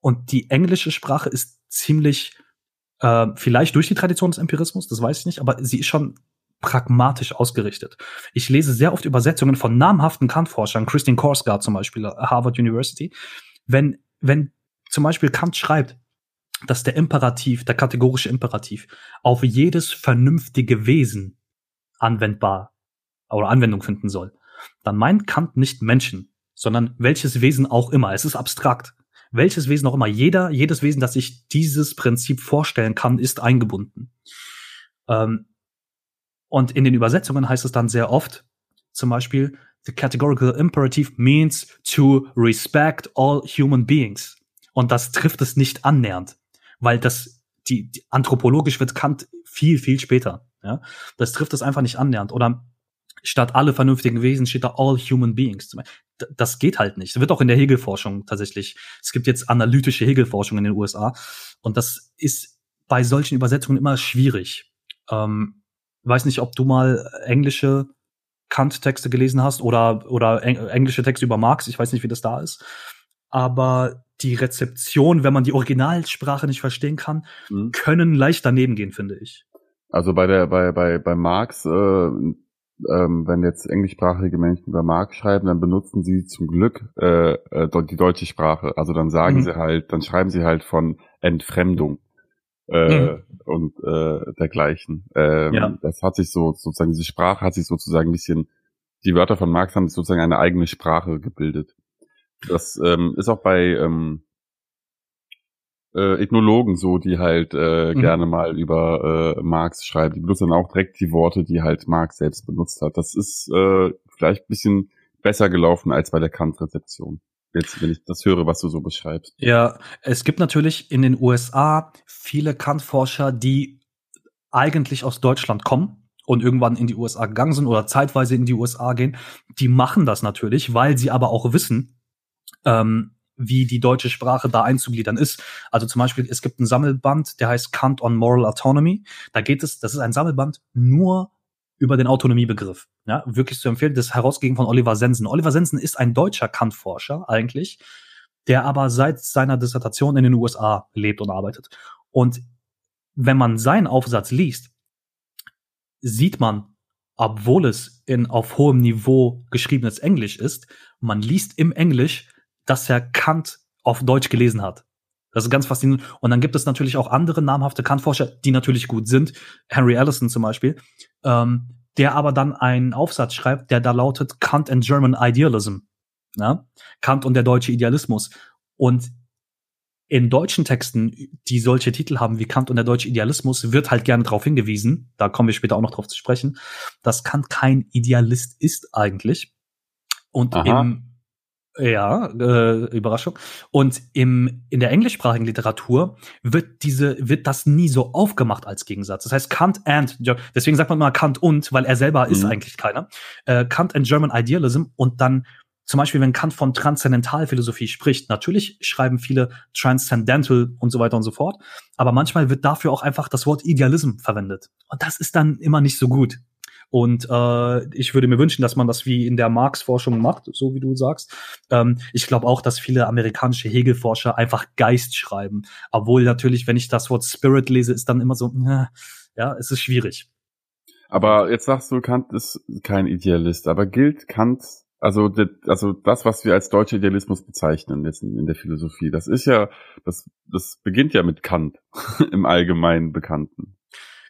Und die englische Sprache ist ziemlich, äh, vielleicht durch die Tradition des Empirismus, das weiß ich nicht, aber sie ist schon pragmatisch ausgerichtet. Ich lese sehr oft Übersetzungen von namhaften Kant-Forschern, Christine Korsgaard zum Beispiel, Harvard University. Wenn, wenn zum Beispiel Kant schreibt, dass der Imperativ, der kategorische Imperativ, auf jedes vernünftige Wesen anwendbar oder Anwendung finden soll, dann meint Kant nicht Menschen, sondern welches Wesen auch immer. Es ist abstrakt. Welches Wesen auch immer. Jeder, jedes Wesen, das sich dieses Prinzip vorstellen kann, ist eingebunden. Ähm, und in den Übersetzungen heißt es dann sehr oft, zum Beispiel, the categorical imperative means to respect all human beings. Und das trifft es nicht annähernd, weil das, die, die anthropologisch wird Kant viel, viel später. Ja, das trifft es einfach nicht annähernd. Oder statt alle vernünftigen Wesen steht da all human beings. Das geht halt nicht. Das wird auch in der Hegelforschung tatsächlich. Es gibt jetzt analytische Hegelforschung in den USA. Und das ist bei solchen Übersetzungen immer schwierig. Ähm, weiß nicht, ob du mal englische Kant-Texte gelesen hast oder, oder englische Texte über Marx. Ich weiß nicht, wie das da ist. Aber die Rezeption, wenn man die Originalsprache nicht verstehen kann, mhm. können leicht daneben gehen, finde ich. Also bei der, bei, bei, bei Marx, äh, ähm, wenn jetzt englischsprachige Menschen über Marx schreiben, dann benutzen sie zum Glück äh, äh die deutsche Sprache. Also dann sagen mhm. sie halt, dann schreiben sie halt von Entfremdung äh, mhm. und äh, dergleichen. Ähm, ja. Das hat sich so sozusagen diese Sprache hat sich sozusagen ein bisschen die Wörter von Marx haben sozusagen eine eigene Sprache gebildet. Das ähm, ist auch bei ähm, äh, Ethnologen so, die halt äh, mhm. gerne mal über äh, Marx schreiben. Die benutzen dann auch direkt die Worte, die halt Marx selbst benutzt hat. Das ist äh, vielleicht ein bisschen besser gelaufen als bei der Kant-Rezeption jetzt, wenn ich das höre, was du so beschreibst. Ja, es gibt natürlich in den USA viele Kant-Forscher, die eigentlich aus Deutschland kommen und irgendwann in die USA gegangen sind oder zeitweise in die USA gehen. Die machen das natürlich, weil sie aber auch wissen, ähm, wie die deutsche Sprache da einzugliedern ist. Also zum Beispiel, es gibt ein Sammelband, der heißt Kant on Moral Autonomy. Da geht es, das ist ein Sammelband nur über den Autonomiebegriff. Ja, wirklich zu empfehlen, das herausgegeben von Oliver Sensen. Oliver Sensen ist ein deutscher Kant-Forscher eigentlich, der aber seit seiner Dissertation in den USA lebt und arbeitet. Und wenn man seinen Aufsatz liest, sieht man, obwohl es in auf hohem Niveau geschriebenes Englisch ist, man liest im Englisch, dass er Kant auf Deutsch gelesen hat. Das ist ganz faszinierend. Und dann gibt es natürlich auch andere namhafte Kant-Forscher, die natürlich gut sind. Henry Allison zum Beispiel, ähm, der aber dann einen Aufsatz schreibt, der da lautet Kant and German Idealism. Ja? Kant und der deutsche Idealismus. Und in deutschen Texten, die solche Titel haben wie Kant und der deutsche Idealismus, wird halt gerne darauf hingewiesen, da kommen wir später auch noch drauf zu sprechen, dass Kant kein Idealist ist eigentlich. Und Aha. im ja, äh, Überraschung. Und im, in der englischsprachigen Literatur wird diese, wird das nie so aufgemacht als Gegensatz. Das heißt Kant and, deswegen sagt man mal Kant und, weil er selber mhm. ist eigentlich keiner. Äh, Kant and German Idealism und dann zum Beispiel, wenn Kant von Transzendentalphilosophie spricht, natürlich schreiben viele Transcendental und so weiter und so fort, aber manchmal wird dafür auch einfach das Wort Idealism verwendet. Und das ist dann immer nicht so gut. Und äh, ich würde mir wünschen, dass man das wie in der Marx-Forschung macht, so wie du sagst. Ähm, ich glaube auch, dass viele amerikanische Hegelforscher einfach Geist schreiben. Obwohl natürlich, wenn ich das Wort Spirit lese, ist dann immer so, äh, ja, es ist schwierig. Aber jetzt sagst du, Kant ist kein Idealist. Aber gilt Kant, also, also das, was wir als deutscher Idealismus bezeichnen jetzt in, der Philosophie, das ist ja, das, das beginnt ja mit Kant im allgemeinen Bekannten.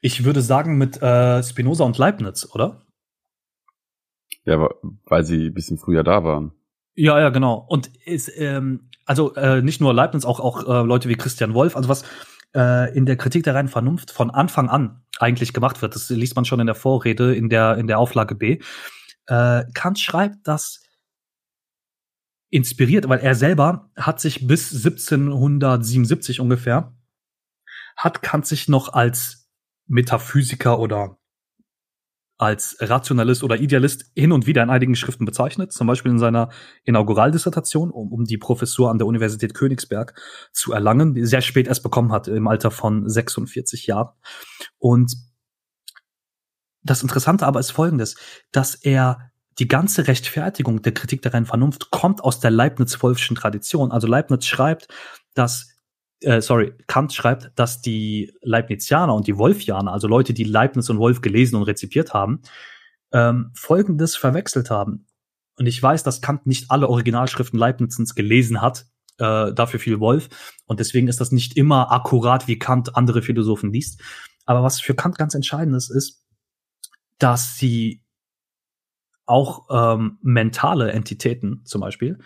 Ich würde sagen mit äh, Spinoza und Leibniz, oder? Ja, weil sie ein bisschen früher da waren. Ja, ja, genau. Und ist, ähm, also äh, nicht nur Leibniz, auch, auch äh, Leute wie Christian Wolf, also was äh, in der Kritik der reinen Vernunft von Anfang an eigentlich gemacht wird, das liest man schon in der Vorrede, in der, in der Auflage B. Äh, Kant schreibt, dass inspiriert, weil er selber hat sich bis 1777 ungefähr, hat Kant sich noch als Metaphysiker oder als Rationalist oder Idealist hin und wieder in einigen Schriften bezeichnet, zum Beispiel in seiner Inauguraldissertation, um, um die Professur an der Universität Königsberg zu erlangen, die sehr spät erst bekommen hat, im Alter von 46 Jahren. Und das Interessante aber ist folgendes, dass er die ganze Rechtfertigung der Kritik der reinen Vernunft kommt aus der Leibniz-Wolfschen Tradition. Also Leibniz schreibt, dass äh, sorry, Kant schreibt, dass die Leibnizianer und die Wolfianer, also Leute, die Leibniz und Wolf gelesen und rezipiert haben, ähm, Folgendes verwechselt haben. Und ich weiß, dass Kant nicht alle Originalschriften Leibnizens gelesen hat, äh, dafür viel Wolf. Und deswegen ist das nicht immer akkurat, wie Kant andere Philosophen liest. Aber was für Kant ganz entscheidend ist, ist, dass sie auch ähm, mentale Entitäten zum Beispiel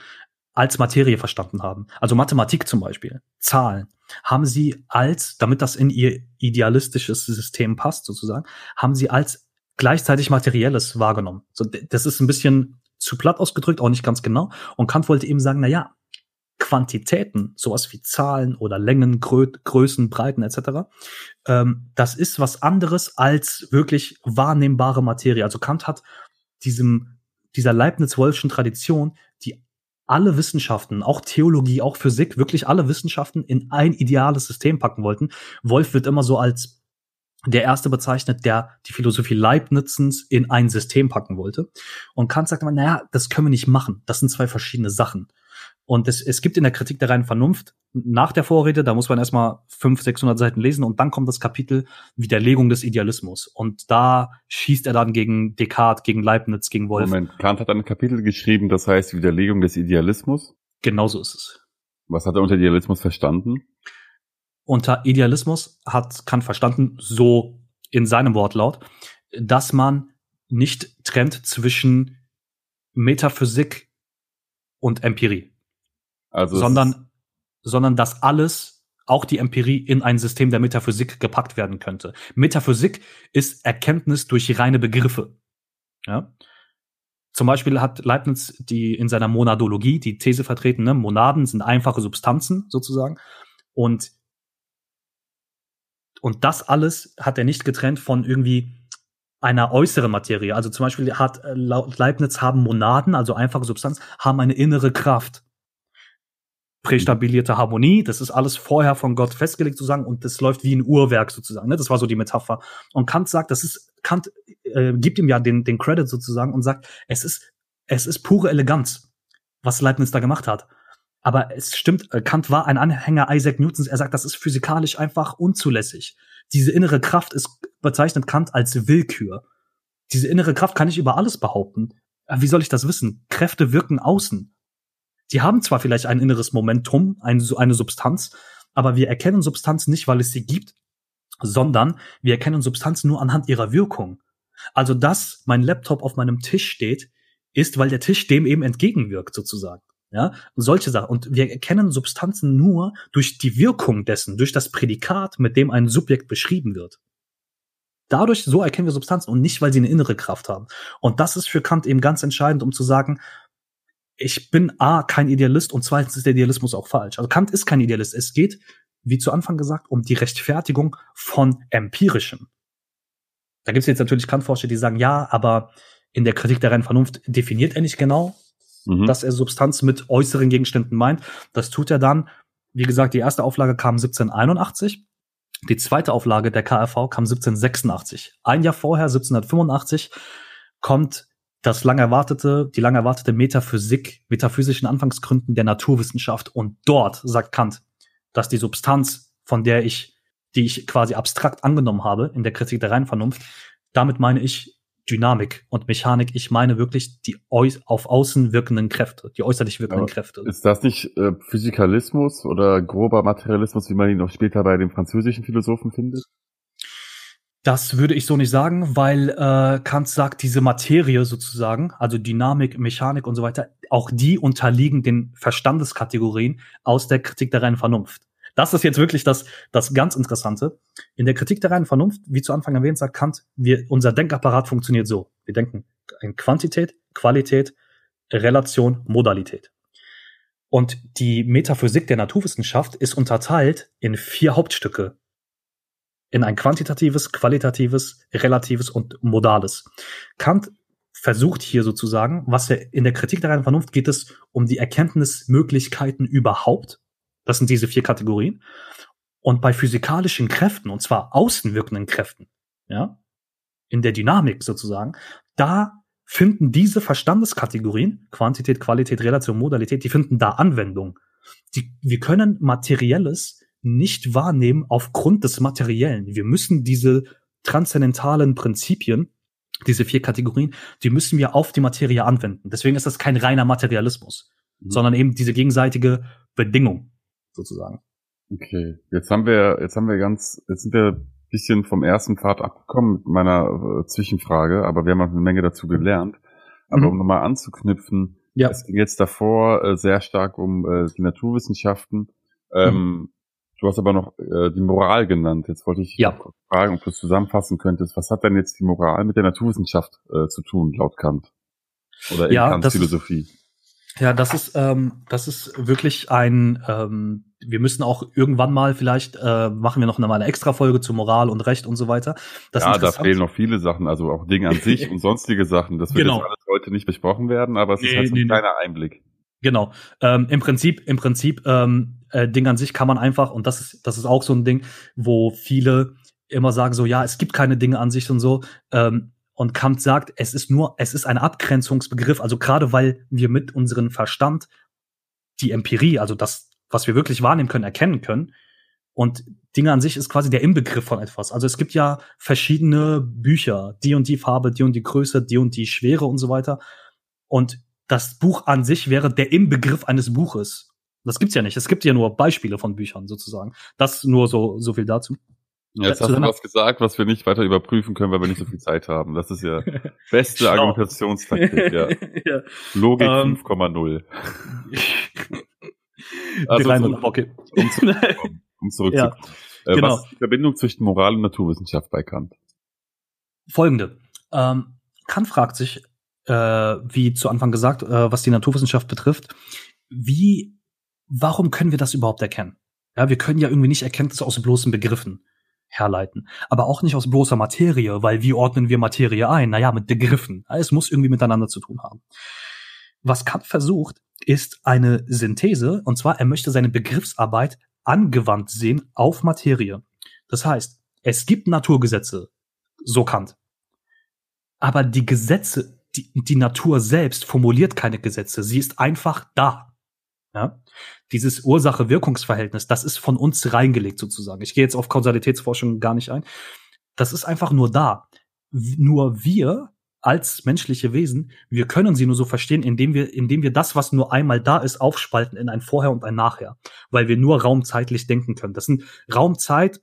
als Materie verstanden haben. Also Mathematik zum Beispiel, Zahlen, haben sie als, damit das in ihr idealistisches System passt sozusagen, haben sie als gleichzeitig Materielles wahrgenommen. So, das ist ein bisschen zu platt ausgedrückt, auch nicht ganz genau. Und Kant wollte eben sagen, na ja, Quantitäten, sowas wie Zahlen oder Längen, Grö Größen, Breiten etc., ähm, das ist was anderes als wirklich wahrnehmbare Materie. Also Kant hat diesem, dieser Leibniz-Wolfschen Tradition, die alle Wissenschaften, auch Theologie, auch Physik, wirklich alle Wissenschaften in ein ideales System packen wollten. Wolf wird immer so als der erste bezeichnet, der die Philosophie Leibnizens in ein System packen wollte. Und Kant sagt immer, naja, das können wir nicht machen. Das sind zwei verschiedene Sachen. Und es, es gibt in der Kritik der reinen Vernunft nach der Vorrede, da muss man erstmal 500, 600 Seiten lesen und dann kommt das Kapitel Widerlegung des Idealismus. Und da schießt er dann gegen Descartes, gegen Leibniz, gegen Wolf. Moment, Kant hat ein Kapitel geschrieben, das heißt Widerlegung des Idealismus. Genauso ist es. Was hat er unter Idealismus verstanden? Unter Idealismus hat Kant verstanden, so in seinem Wortlaut, dass man nicht trennt zwischen Metaphysik und Empirie. Also sondern, sondern dass alles, auch die Empirie, in ein System der Metaphysik gepackt werden könnte. Metaphysik ist Erkenntnis durch reine Begriffe. Ja? Zum Beispiel hat Leibniz die in seiner Monadologie die These vertreten, ne? Monaden sind einfache Substanzen sozusagen. Und, und das alles hat er nicht getrennt von irgendwie einer äußeren Materie. Also zum Beispiel hat äh, laut Leibniz haben Monaden, also einfache Substanzen, haben eine innere Kraft prästabilierte Harmonie. Das ist alles vorher von Gott festgelegt sozusagen und das läuft wie ein Uhrwerk sozusagen. Ne? Das war so die Metapher. Und Kant sagt, das ist Kant äh, gibt ihm ja den den Credit sozusagen und sagt, es ist es ist pure Eleganz, was Leibniz da gemacht hat. Aber es stimmt, äh, Kant war ein Anhänger Isaac Newtons. Er sagt, das ist physikalisch einfach unzulässig. Diese innere Kraft ist bezeichnet Kant als Willkür. Diese innere Kraft kann ich über alles behaupten. Wie soll ich das wissen? Kräfte wirken außen. Die haben zwar vielleicht ein inneres Momentum, eine, eine Substanz, aber wir erkennen Substanz nicht, weil es sie gibt, sondern wir erkennen Substanz nur anhand ihrer Wirkung. Also, dass mein Laptop auf meinem Tisch steht, ist, weil der Tisch dem eben entgegenwirkt, sozusagen. Ja, solche Sachen. Und wir erkennen Substanzen nur durch die Wirkung dessen, durch das Prädikat, mit dem ein Subjekt beschrieben wird. Dadurch, so erkennen wir Substanzen und nicht, weil sie eine innere Kraft haben. Und das ist für Kant eben ganz entscheidend, um zu sagen, ich bin A, kein Idealist und zweitens ist der Idealismus auch falsch. Also Kant ist kein Idealist. Es geht, wie zu Anfang gesagt, um die Rechtfertigung von Empirischem. Da gibt es jetzt natürlich Kant-Forscher, die sagen, ja, aber in der Kritik der reinen Vernunft definiert er nicht genau, mhm. dass er Substanz mit äußeren Gegenständen meint. Das tut er dann. Wie gesagt, die erste Auflage kam 1781. Die zweite Auflage der KRV kam 1786. Ein Jahr vorher, 1785, kommt das lang erwartete, die lang erwartete Metaphysik, metaphysischen Anfangsgründen der Naturwissenschaft. Und dort sagt Kant, dass die Substanz, von der ich, die ich quasi abstrakt angenommen habe in der Kritik der reinen Vernunft, damit meine ich Dynamik und Mechanik. Ich meine wirklich die auf außen wirkenden Kräfte, die äußerlich wirkenden Aber Kräfte. Ist das nicht äh, Physikalismus oder grober Materialismus, wie man ihn auch später bei den französischen Philosophen findet? Das würde ich so nicht sagen, weil äh, Kant sagt, diese Materie sozusagen, also Dynamik, Mechanik und so weiter, auch die unterliegen den Verstandeskategorien aus der Kritik der reinen Vernunft. Das ist jetzt wirklich das, das ganz Interessante. In der Kritik der reinen Vernunft, wie zu Anfang erwähnt, sagt Kant, wir, unser Denkapparat funktioniert so. Wir denken in Quantität, Qualität, Relation, Modalität. Und die Metaphysik der Naturwissenschaft ist unterteilt in vier Hauptstücke in ein quantitatives, qualitatives, relatives und modales. Kant versucht hier sozusagen, was er in der Kritik der reinen Vernunft geht es um die Erkenntnismöglichkeiten überhaupt. Das sind diese vier Kategorien. Und bei physikalischen Kräften, und zwar außenwirkenden Kräften, ja, in der Dynamik sozusagen, da finden diese Verstandeskategorien, Quantität, Qualität, Relation, Modalität, die finden da Anwendung. Die, wir können Materielles nicht wahrnehmen aufgrund des Materiellen. Wir müssen diese transzendentalen Prinzipien, diese vier Kategorien, die müssen wir auf die Materie anwenden. Deswegen ist das kein reiner Materialismus, mhm. sondern eben diese gegenseitige Bedingung sozusagen. Okay, jetzt haben wir, jetzt haben wir ganz, jetzt sind wir ein bisschen vom ersten Pfad abgekommen mit meiner äh, Zwischenfrage, aber wir haben auch eine Menge dazu gelernt. Aber mhm. um nochmal anzuknüpfen, ja. es ging jetzt davor äh, sehr stark um äh, die Naturwissenschaften. Ähm, mhm. Du hast aber noch äh, die Moral genannt. Jetzt wollte ich ja. fragen, ob du es zusammenfassen könntest. Was hat denn jetzt die Moral mit der Naturwissenschaft äh, zu tun, laut Kant? Oder in ja, Kants Philosophie? Ja, das ist, ähm, das ist wirklich ein, ähm, wir müssen auch irgendwann mal, vielleicht äh, machen wir noch eine, eine extra Folge zu Moral und Recht und so weiter. Das ja, da fehlen noch viele Sachen, also auch Dinge an sich und sonstige Sachen. Das wird genau. jetzt alles heute nicht besprochen werden, aber es nee, ist halt so ein nee, kleiner nee. Einblick. Genau. Ähm, Im Prinzip, im Prinzip, ähm, äh, Ding an sich kann man einfach, und das ist, das ist auch so ein Ding, wo viele immer sagen so, ja, es gibt keine Dinge an sich und so. Ähm, und Kant sagt, es ist nur, es ist ein Abgrenzungsbegriff. Also gerade weil wir mit unserem Verstand die Empirie, also das, was wir wirklich wahrnehmen können, erkennen können. Und Dinge an sich ist quasi der Inbegriff von etwas. Also es gibt ja verschiedene Bücher, die und die Farbe, die und die Größe, die und die Schwere und so weiter. Und das Buch an sich wäre der Inbegriff eines Buches. Das gibt's ja nicht. Es gibt ja nur Beispiele von Büchern sozusagen. Das nur so, so viel dazu. Jetzt hast du was gesagt, was wir nicht weiter überprüfen können, weil wir nicht so viel Zeit haben. Das ist ja beste Argumentationstaktik, ja. ja. Logik ähm, 5,0 also um, okay. um, zurückzukommen. Um zurückzukommen. Ja, äh, genau. Was ist die Verbindung zwischen Moral und Naturwissenschaft bei Kant? Folgende. Ähm, Kant fragt sich, äh, wie zu Anfang gesagt, äh, was die Naturwissenschaft betrifft, wie, warum können wir das überhaupt erkennen? Ja, wir können ja irgendwie nicht Erkenntnisse aus bloßen Begriffen herleiten. Aber auch nicht aus bloßer Materie, weil wie ordnen wir Materie ein? Naja, mit Begriffen. Es muss irgendwie miteinander zu tun haben. Was Kant versucht, ist eine Synthese, und zwar er möchte seine Begriffsarbeit angewandt sehen auf Materie. Das heißt, es gibt Naturgesetze, so Kant. Aber die Gesetze, die, die Natur selbst formuliert keine Gesetze, sie ist einfach da. Ja? Dieses Ursache-Wirkungsverhältnis, das ist von uns reingelegt sozusagen. Ich gehe jetzt auf Kausalitätsforschung gar nicht ein. Das ist einfach nur da. Nur wir als menschliche Wesen, wir können sie nur so verstehen, indem wir, indem wir das, was nur einmal da ist, aufspalten in ein Vorher und ein Nachher, weil wir nur raumzeitlich denken können. Das sind Raumzeit,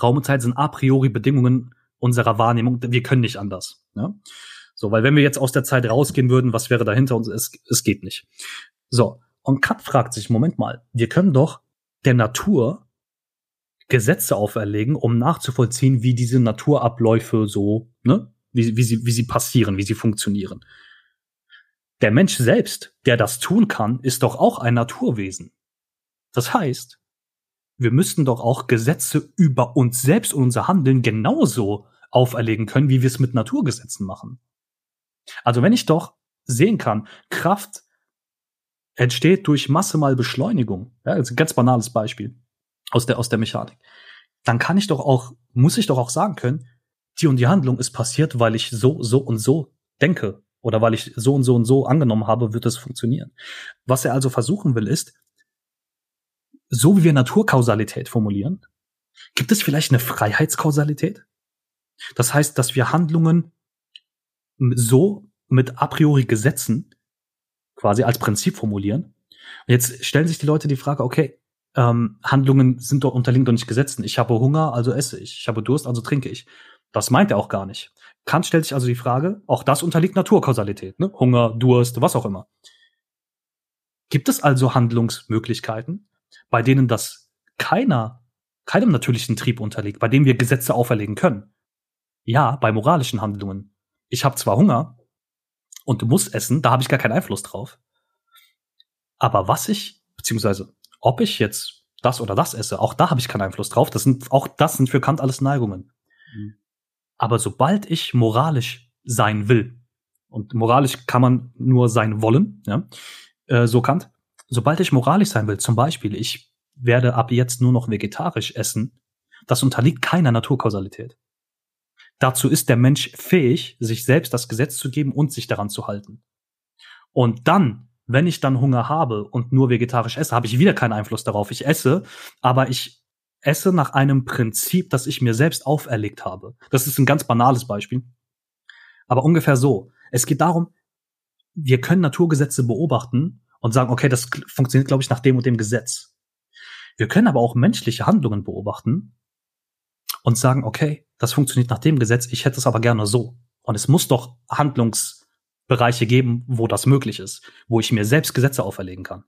Raum und Zeit sind a priori Bedingungen unserer Wahrnehmung. Wir können nicht anders. Ja? So, weil wenn wir jetzt aus der Zeit rausgehen würden, was wäre dahinter uns? Es, es geht nicht. So, und Kat fragt sich, Moment mal, wir können doch der Natur Gesetze auferlegen, um nachzuvollziehen, wie diese Naturabläufe so, ne, wie, wie, sie, wie sie passieren, wie sie funktionieren. Der Mensch selbst, der das tun kann, ist doch auch ein Naturwesen. Das heißt, wir müssten doch auch Gesetze über uns selbst und unser Handeln genauso auferlegen können, wie wir es mit Naturgesetzen machen. Also wenn ich doch sehen kann, Kraft entsteht durch Masse mal Beschleunigung. Ja, also ein ganz banales Beispiel aus der, aus der Mechanik. Dann kann ich doch auch, muss ich doch auch sagen können, die und die Handlung ist passiert, weil ich so, so und so denke oder weil ich so und so und so angenommen habe, wird es funktionieren. Was er also versuchen will, ist, so wie wir Naturkausalität formulieren, gibt es vielleicht eine Freiheitskausalität? Das heißt, dass wir Handlungen so mit a priori Gesetzen quasi als Prinzip formulieren. Und jetzt stellen sich die Leute die Frage, okay, ähm, Handlungen sind doch unterliegen doch nicht Gesetzen. Ich habe Hunger, also esse ich. Ich habe Durst, also trinke ich. Das meint er auch gar nicht. Kant stellt sich also die Frage, auch das unterliegt Naturkausalität, ne? Hunger, Durst, was auch immer. Gibt es also Handlungsmöglichkeiten, bei denen das keiner, keinem natürlichen Trieb unterliegt, bei denen wir Gesetze auferlegen können? Ja, bei moralischen Handlungen. Ich habe zwar Hunger, und muss essen, da habe ich gar keinen Einfluss drauf. Aber was ich, beziehungsweise ob ich jetzt das oder das esse, auch da habe ich keinen Einfluss drauf. Das sind, auch das sind für Kant alles Neigungen. Mhm. Aber sobald ich moralisch sein will, und moralisch kann man nur sein wollen, ja, äh, so Kant, sobald ich moralisch sein will, zum Beispiel, ich werde ab jetzt nur noch vegetarisch essen, das unterliegt keiner Naturkausalität. Dazu ist der Mensch fähig, sich selbst das Gesetz zu geben und sich daran zu halten. Und dann, wenn ich dann Hunger habe und nur vegetarisch esse, habe ich wieder keinen Einfluss darauf. Ich esse, aber ich esse nach einem Prinzip, das ich mir selbst auferlegt habe. Das ist ein ganz banales Beispiel. Aber ungefähr so. Es geht darum, wir können Naturgesetze beobachten und sagen, okay, das funktioniert, glaube ich, nach dem und dem Gesetz. Wir können aber auch menschliche Handlungen beobachten und sagen, okay, das funktioniert nach dem Gesetz, ich hätte es aber gerne so. Und es muss doch Handlungsbereiche geben, wo das möglich ist, wo ich mir selbst Gesetze auferlegen kann.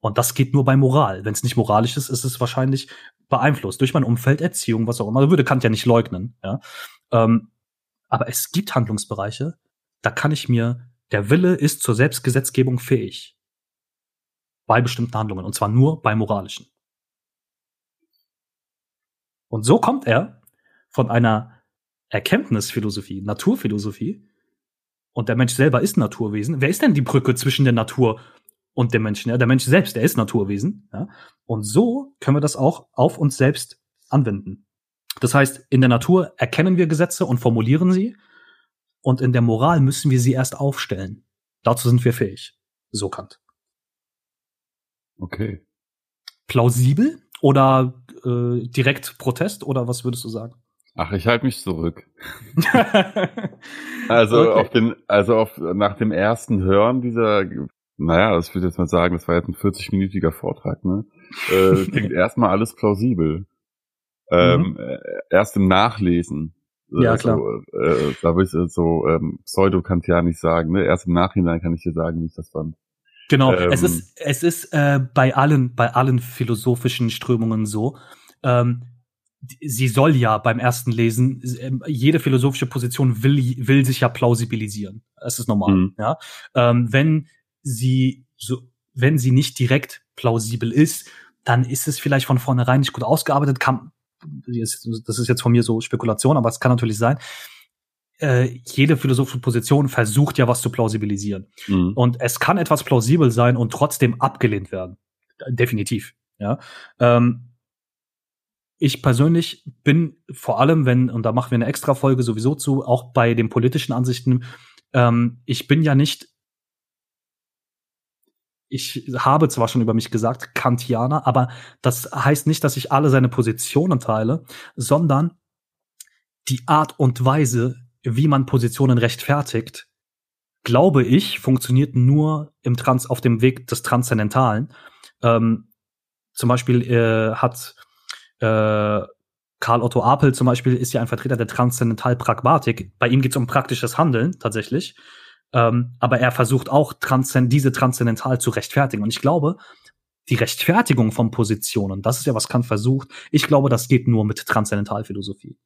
Und das geht nur bei Moral. Wenn es nicht moralisch ist, ist es wahrscheinlich beeinflusst durch mein Umfeld, Erziehung, was auch immer. Würde Kant ja nicht leugnen. Ja? Ähm, aber es gibt Handlungsbereiche, da kann ich mir, der Wille ist zur Selbstgesetzgebung fähig. Bei bestimmten Handlungen. Und zwar nur bei moralischen. Und so kommt er von einer Erkenntnisphilosophie, Naturphilosophie, und der Mensch selber ist Naturwesen. Wer ist denn die Brücke zwischen der Natur und dem Menschen? Ja, der Mensch selbst, der ist Naturwesen. Ja? Und so können wir das auch auf uns selbst anwenden. Das heißt, in der Natur erkennen wir Gesetze und formulieren sie, und in der Moral müssen wir sie erst aufstellen. Dazu sind wir fähig. So Kant. Okay. Plausibel oder äh, direkt Protest oder was würdest du sagen? Ach, ich halte mich zurück. also okay. auf den, also auf nach dem ersten Hören dieser, naja, das würde ich jetzt mal sagen, das war jetzt ein 40-minütiger Vortrag, ne? Äh, klingt erstmal alles plausibel. Ähm, mhm. äh, erst im Nachlesen. Ja, also, klar. Äh, da will ich so ähm, pseudo-kantianisch sagen, ne? Erst im Nachhinein kann ich dir sagen, wie ich das fand. Genau, ähm, es ist, es ist äh, bei allen, bei allen philosophischen Strömungen so. Ähm, sie soll ja beim ersten Lesen, ähm, jede philosophische Position will, will sich ja plausibilisieren. Das ist normal. Mhm. Ja? Ähm, wenn sie so, wenn sie nicht direkt plausibel ist, dann ist es vielleicht von vornherein nicht gut ausgearbeitet. Kann, das ist jetzt von mir so Spekulation, aber es kann natürlich sein äh, jede philosophische Position versucht ja was zu plausibilisieren. Mhm. Und es kann etwas plausibel sein und trotzdem abgelehnt werden. Definitiv. Ja. Ähm, ich persönlich bin vor allem, wenn, und da machen wir eine extra Folge sowieso zu, auch bei den politischen Ansichten, ähm, ich bin ja nicht, ich habe zwar schon über mich gesagt, Kantianer, aber das heißt nicht, dass ich alle seine Positionen teile, sondern die Art und Weise, wie man Positionen rechtfertigt, glaube ich, funktioniert nur im Trans auf dem Weg des Transzendentalen. Ähm, zum Beispiel äh, hat äh, Karl Otto Apel zum Beispiel ist ja ein Vertreter der Transzendentalpragmatik. Bei ihm geht es um praktisches Handeln tatsächlich. Ähm, aber er versucht auch transzend diese transzendental zu rechtfertigen. Und ich glaube, die Rechtfertigung von Positionen, das ist ja, was Kant versucht. Ich glaube, das geht nur mit Transzendentalphilosophie.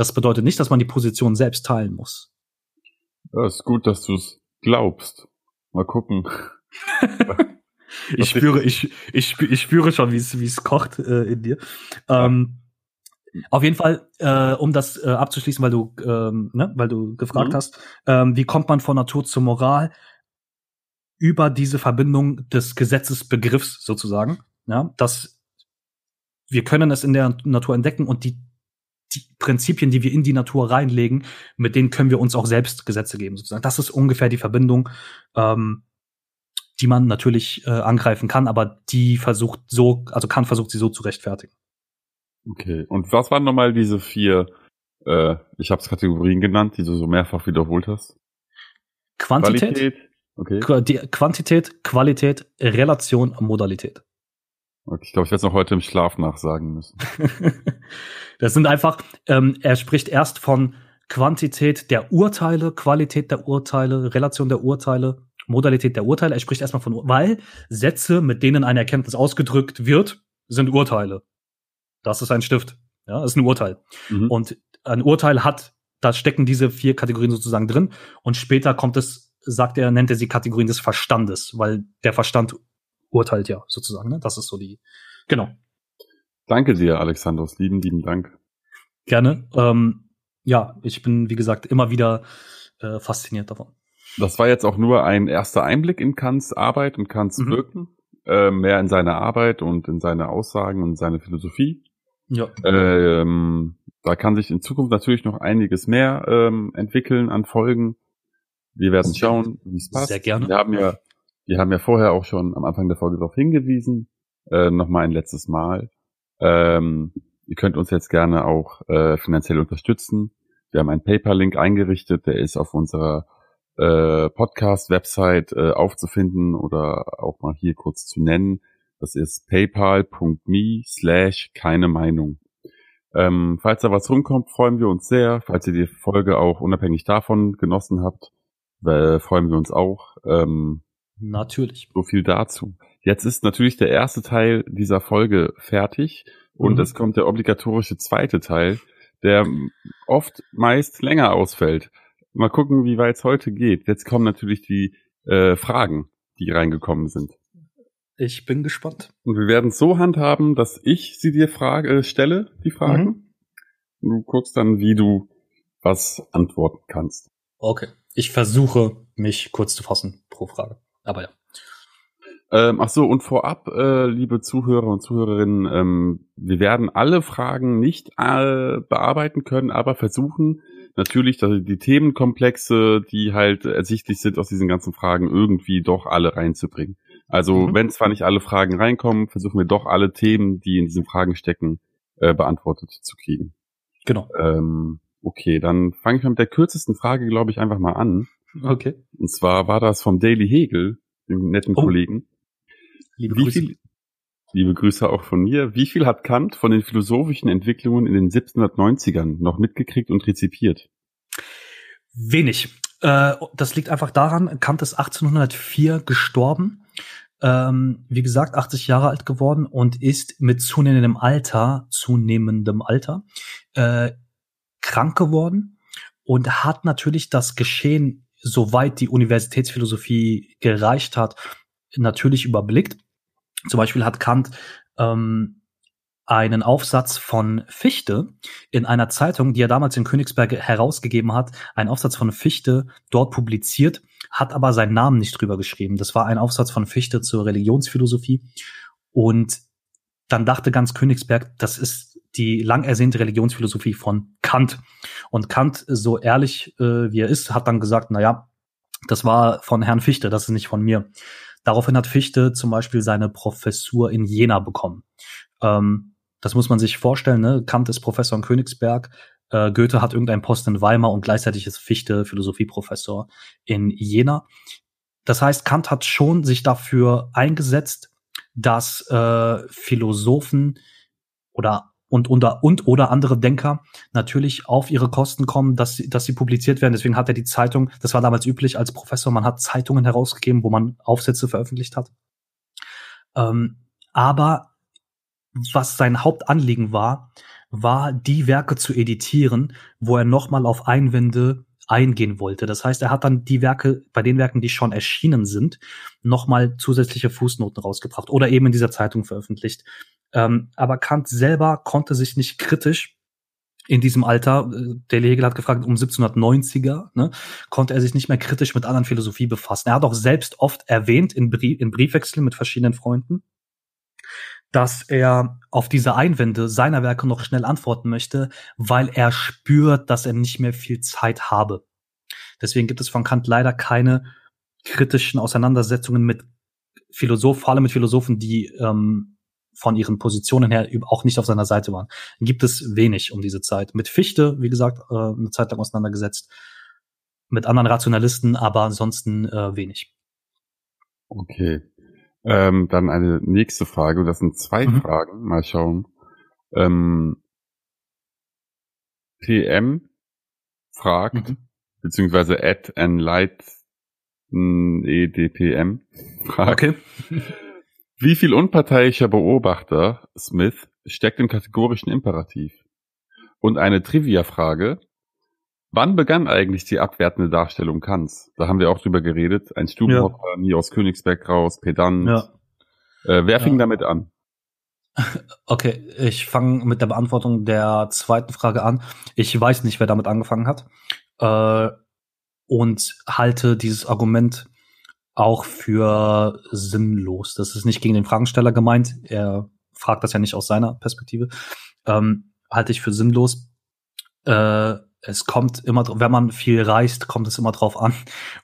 Das bedeutet nicht, dass man die Position selbst teilen muss. Ja, ist gut, dass du es glaubst. Mal gucken. ich spüre, ich, ich, ich spüre schon, wie es, wie es kocht äh, in dir. Ähm, auf jeden Fall, äh, um das äh, abzuschließen, weil du, ähm, ne, weil du gefragt mhm. hast, ähm, wie kommt man von Natur zur Moral? Über diese Verbindung des Gesetzesbegriffs sozusagen, ja, dass wir können es in der Natur entdecken und die die Prinzipien, die wir in die Natur reinlegen, mit denen können wir uns auch selbst Gesetze geben, sozusagen. Das ist ungefähr die Verbindung, ähm, die man natürlich äh, angreifen kann, aber die versucht so, also Kant versucht sie so zu rechtfertigen. Okay, und was waren nochmal diese vier, äh, ich habe es Kategorien genannt, die du so mehrfach wiederholt hast? Quantität, Qualität, okay. die Quantität, Qualität, Relation, Modalität. Okay, ich glaube, ich werde es noch heute im Schlaf nachsagen müssen. das sind einfach, ähm, er spricht erst von Quantität der Urteile, Qualität der Urteile, Relation der Urteile, Modalität der Urteile. Er spricht erstmal von, weil Sätze, mit denen eine Erkenntnis ausgedrückt wird, sind Urteile. Das ist ein Stift. Ja, das ist ein Urteil. Mhm. Und ein Urteil hat, da stecken diese vier Kategorien sozusagen drin. Und später kommt es, sagt er, nennt er sie Kategorien des Verstandes, weil der Verstand urteilt ja sozusagen. Ne? Das ist so die, genau. Danke dir, Alexandros. Lieben, lieben Dank. Gerne. Ähm, ja, ich bin, wie gesagt, immer wieder äh, fasziniert davon. Das war jetzt auch nur ein erster Einblick in Kants Arbeit und Kants mhm. Wirken, äh, mehr in seine Arbeit und in seine Aussagen und seine Philosophie. Ja. Ähm, da kann sich in Zukunft natürlich noch einiges mehr ähm, entwickeln an Folgen. Wir werden schauen, wie es passt. Sehr gerne. Wir haben ja wir haben ja vorher auch schon am Anfang der Folge darauf hingewiesen, äh, nochmal ein letztes Mal. Ähm, ihr könnt uns jetzt gerne auch äh, finanziell unterstützen. Wir haben einen PayPal-Link eingerichtet, der ist auf unserer äh, Podcast-Website äh, aufzufinden oder auch mal hier kurz zu nennen. Das ist paypal.me slash keine Meinung. Ähm, falls da was rumkommt, freuen wir uns sehr. Falls ihr die Folge auch unabhängig davon genossen habt, äh, freuen wir uns auch. Ähm, Natürlich. So viel dazu. Jetzt ist natürlich der erste Teil dieser Folge fertig und mhm. es kommt der obligatorische zweite Teil, der oft meist länger ausfällt. Mal gucken, wie weit es heute geht. Jetzt kommen natürlich die äh, Fragen, die reingekommen sind. Ich bin gespannt. Und wir werden es so handhaben, dass ich sie dir frage, äh, stelle, die Fragen. Mhm. Du guckst dann, wie du was antworten kannst. Okay. Ich versuche, mich kurz zu fassen pro Frage. Aber ja. Ähm, ach so, und vorab, äh, liebe Zuhörer und Zuhörerinnen, ähm, wir werden alle Fragen nicht äh, bearbeiten können, aber versuchen natürlich, dass die Themenkomplexe, die halt ersichtlich sind aus diesen ganzen Fragen, irgendwie doch alle reinzubringen. Also mhm. wenn zwar nicht alle Fragen reinkommen, versuchen wir doch alle Themen, die in diesen Fragen stecken, äh, beantwortet zu kriegen. Genau. Ähm, okay, dann fange ich mal mit der kürzesten Frage, glaube ich, einfach mal an. Okay. Und zwar war das vom Daily Hegel, dem netten oh. Kollegen. Liebe Wie Grüße. Viel, liebe Grüße auch von mir. Wie viel hat Kant von den philosophischen Entwicklungen in den 1790ern noch mitgekriegt und rezipiert? Wenig. Äh, das liegt einfach daran, Kant ist 1804 gestorben. Ähm, wie gesagt, 80 Jahre alt geworden und ist mit zunehmendem Alter, zunehmendem Alter, äh, krank geworden und hat natürlich das Geschehen, soweit die Universitätsphilosophie gereicht hat, natürlich überblickt. Zum Beispiel hat Kant ähm, einen Aufsatz von Fichte in einer Zeitung, die er damals in Königsberg herausgegeben hat, einen Aufsatz von Fichte dort publiziert, hat aber seinen Namen nicht drüber geschrieben. Das war ein Aufsatz von Fichte zur Religionsphilosophie. Und dann dachte ganz Königsberg, das ist die lang ersehnte Religionsphilosophie von Kant. Und Kant, so ehrlich äh, wie er ist, hat dann gesagt, na ja, das war von Herrn Fichte, das ist nicht von mir. Daraufhin hat Fichte zum Beispiel seine Professur in Jena bekommen. Ähm, das muss man sich vorstellen. Ne? Kant ist Professor in Königsberg. Äh, Goethe hat irgendeinen Posten in Weimar und gleichzeitig ist Fichte Philosophieprofessor in Jena. Das heißt, Kant hat schon sich dafür eingesetzt, dass äh, Philosophen oder und, unter, und oder andere Denker natürlich auf ihre Kosten kommen, dass sie, dass sie publiziert werden. Deswegen hat er die Zeitung, das war damals üblich als Professor, man hat Zeitungen herausgegeben, wo man Aufsätze veröffentlicht hat. Ähm, aber was sein Hauptanliegen war, war die Werke zu editieren, wo er nochmal auf Einwände eingehen wollte. Das heißt, er hat dann die Werke, bei den Werken, die schon erschienen sind, nochmal zusätzliche Fußnoten rausgebracht oder eben in dieser Zeitung veröffentlicht. Ähm, aber Kant selber konnte sich nicht kritisch in diesem Alter, äh, der Hegel hat gefragt, um 1790er, ne, konnte er sich nicht mehr kritisch mit anderen Philosophie befassen. Er hat auch selbst oft erwähnt in, Brief, in Briefwechseln mit verschiedenen Freunden, dass er auf diese Einwände seiner Werke noch schnell antworten möchte, weil er spürt, dass er nicht mehr viel Zeit habe. Deswegen gibt es von Kant leider keine kritischen Auseinandersetzungen mit Philosophen, vor allem mit Philosophen, die ähm, von ihren Positionen her auch nicht auf seiner Seite waren. Gibt es wenig um diese Zeit. Mit Fichte, wie gesagt, äh, eine Zeit lang auseinandergesetzt, mit anderen Rationalisten, aber ansonsten äh, wenig. Okay. Ähm, dann eine nächste Frage, das sind zwei mhm. Fragen, mal schauen. Ähm, PM fragt, mhm. beziehungsweise at enlight edpm fragt, okay. Wie viel unparteiischer Beobachter, Smith, steckt im kategorischen Imperativ? Und eine Trivia-Frage. Wann begann eigentlich die abwertende Darstellung Kants? Da haben wir auch drüber geredet. Ein Stubenhocker, ja. nie aus Königsberg raus, Pedant. Ja. Äh, wer fing ja. damit an? Okay, ich fange mit der Beantwortung der zweiten Frage an. Ich weiß nicht, wer damit angefangen hat. Äh, und halte dieses Argument auch für sinnlos. Das ist nicht gegen den Fragensteller gemeint. Er fragt das ja nicht aus seiner Perspektive. Ähm, halte ich für sinnlos. Äh, es kommt immer, wenn man viel reist, kommt es immer drauf an,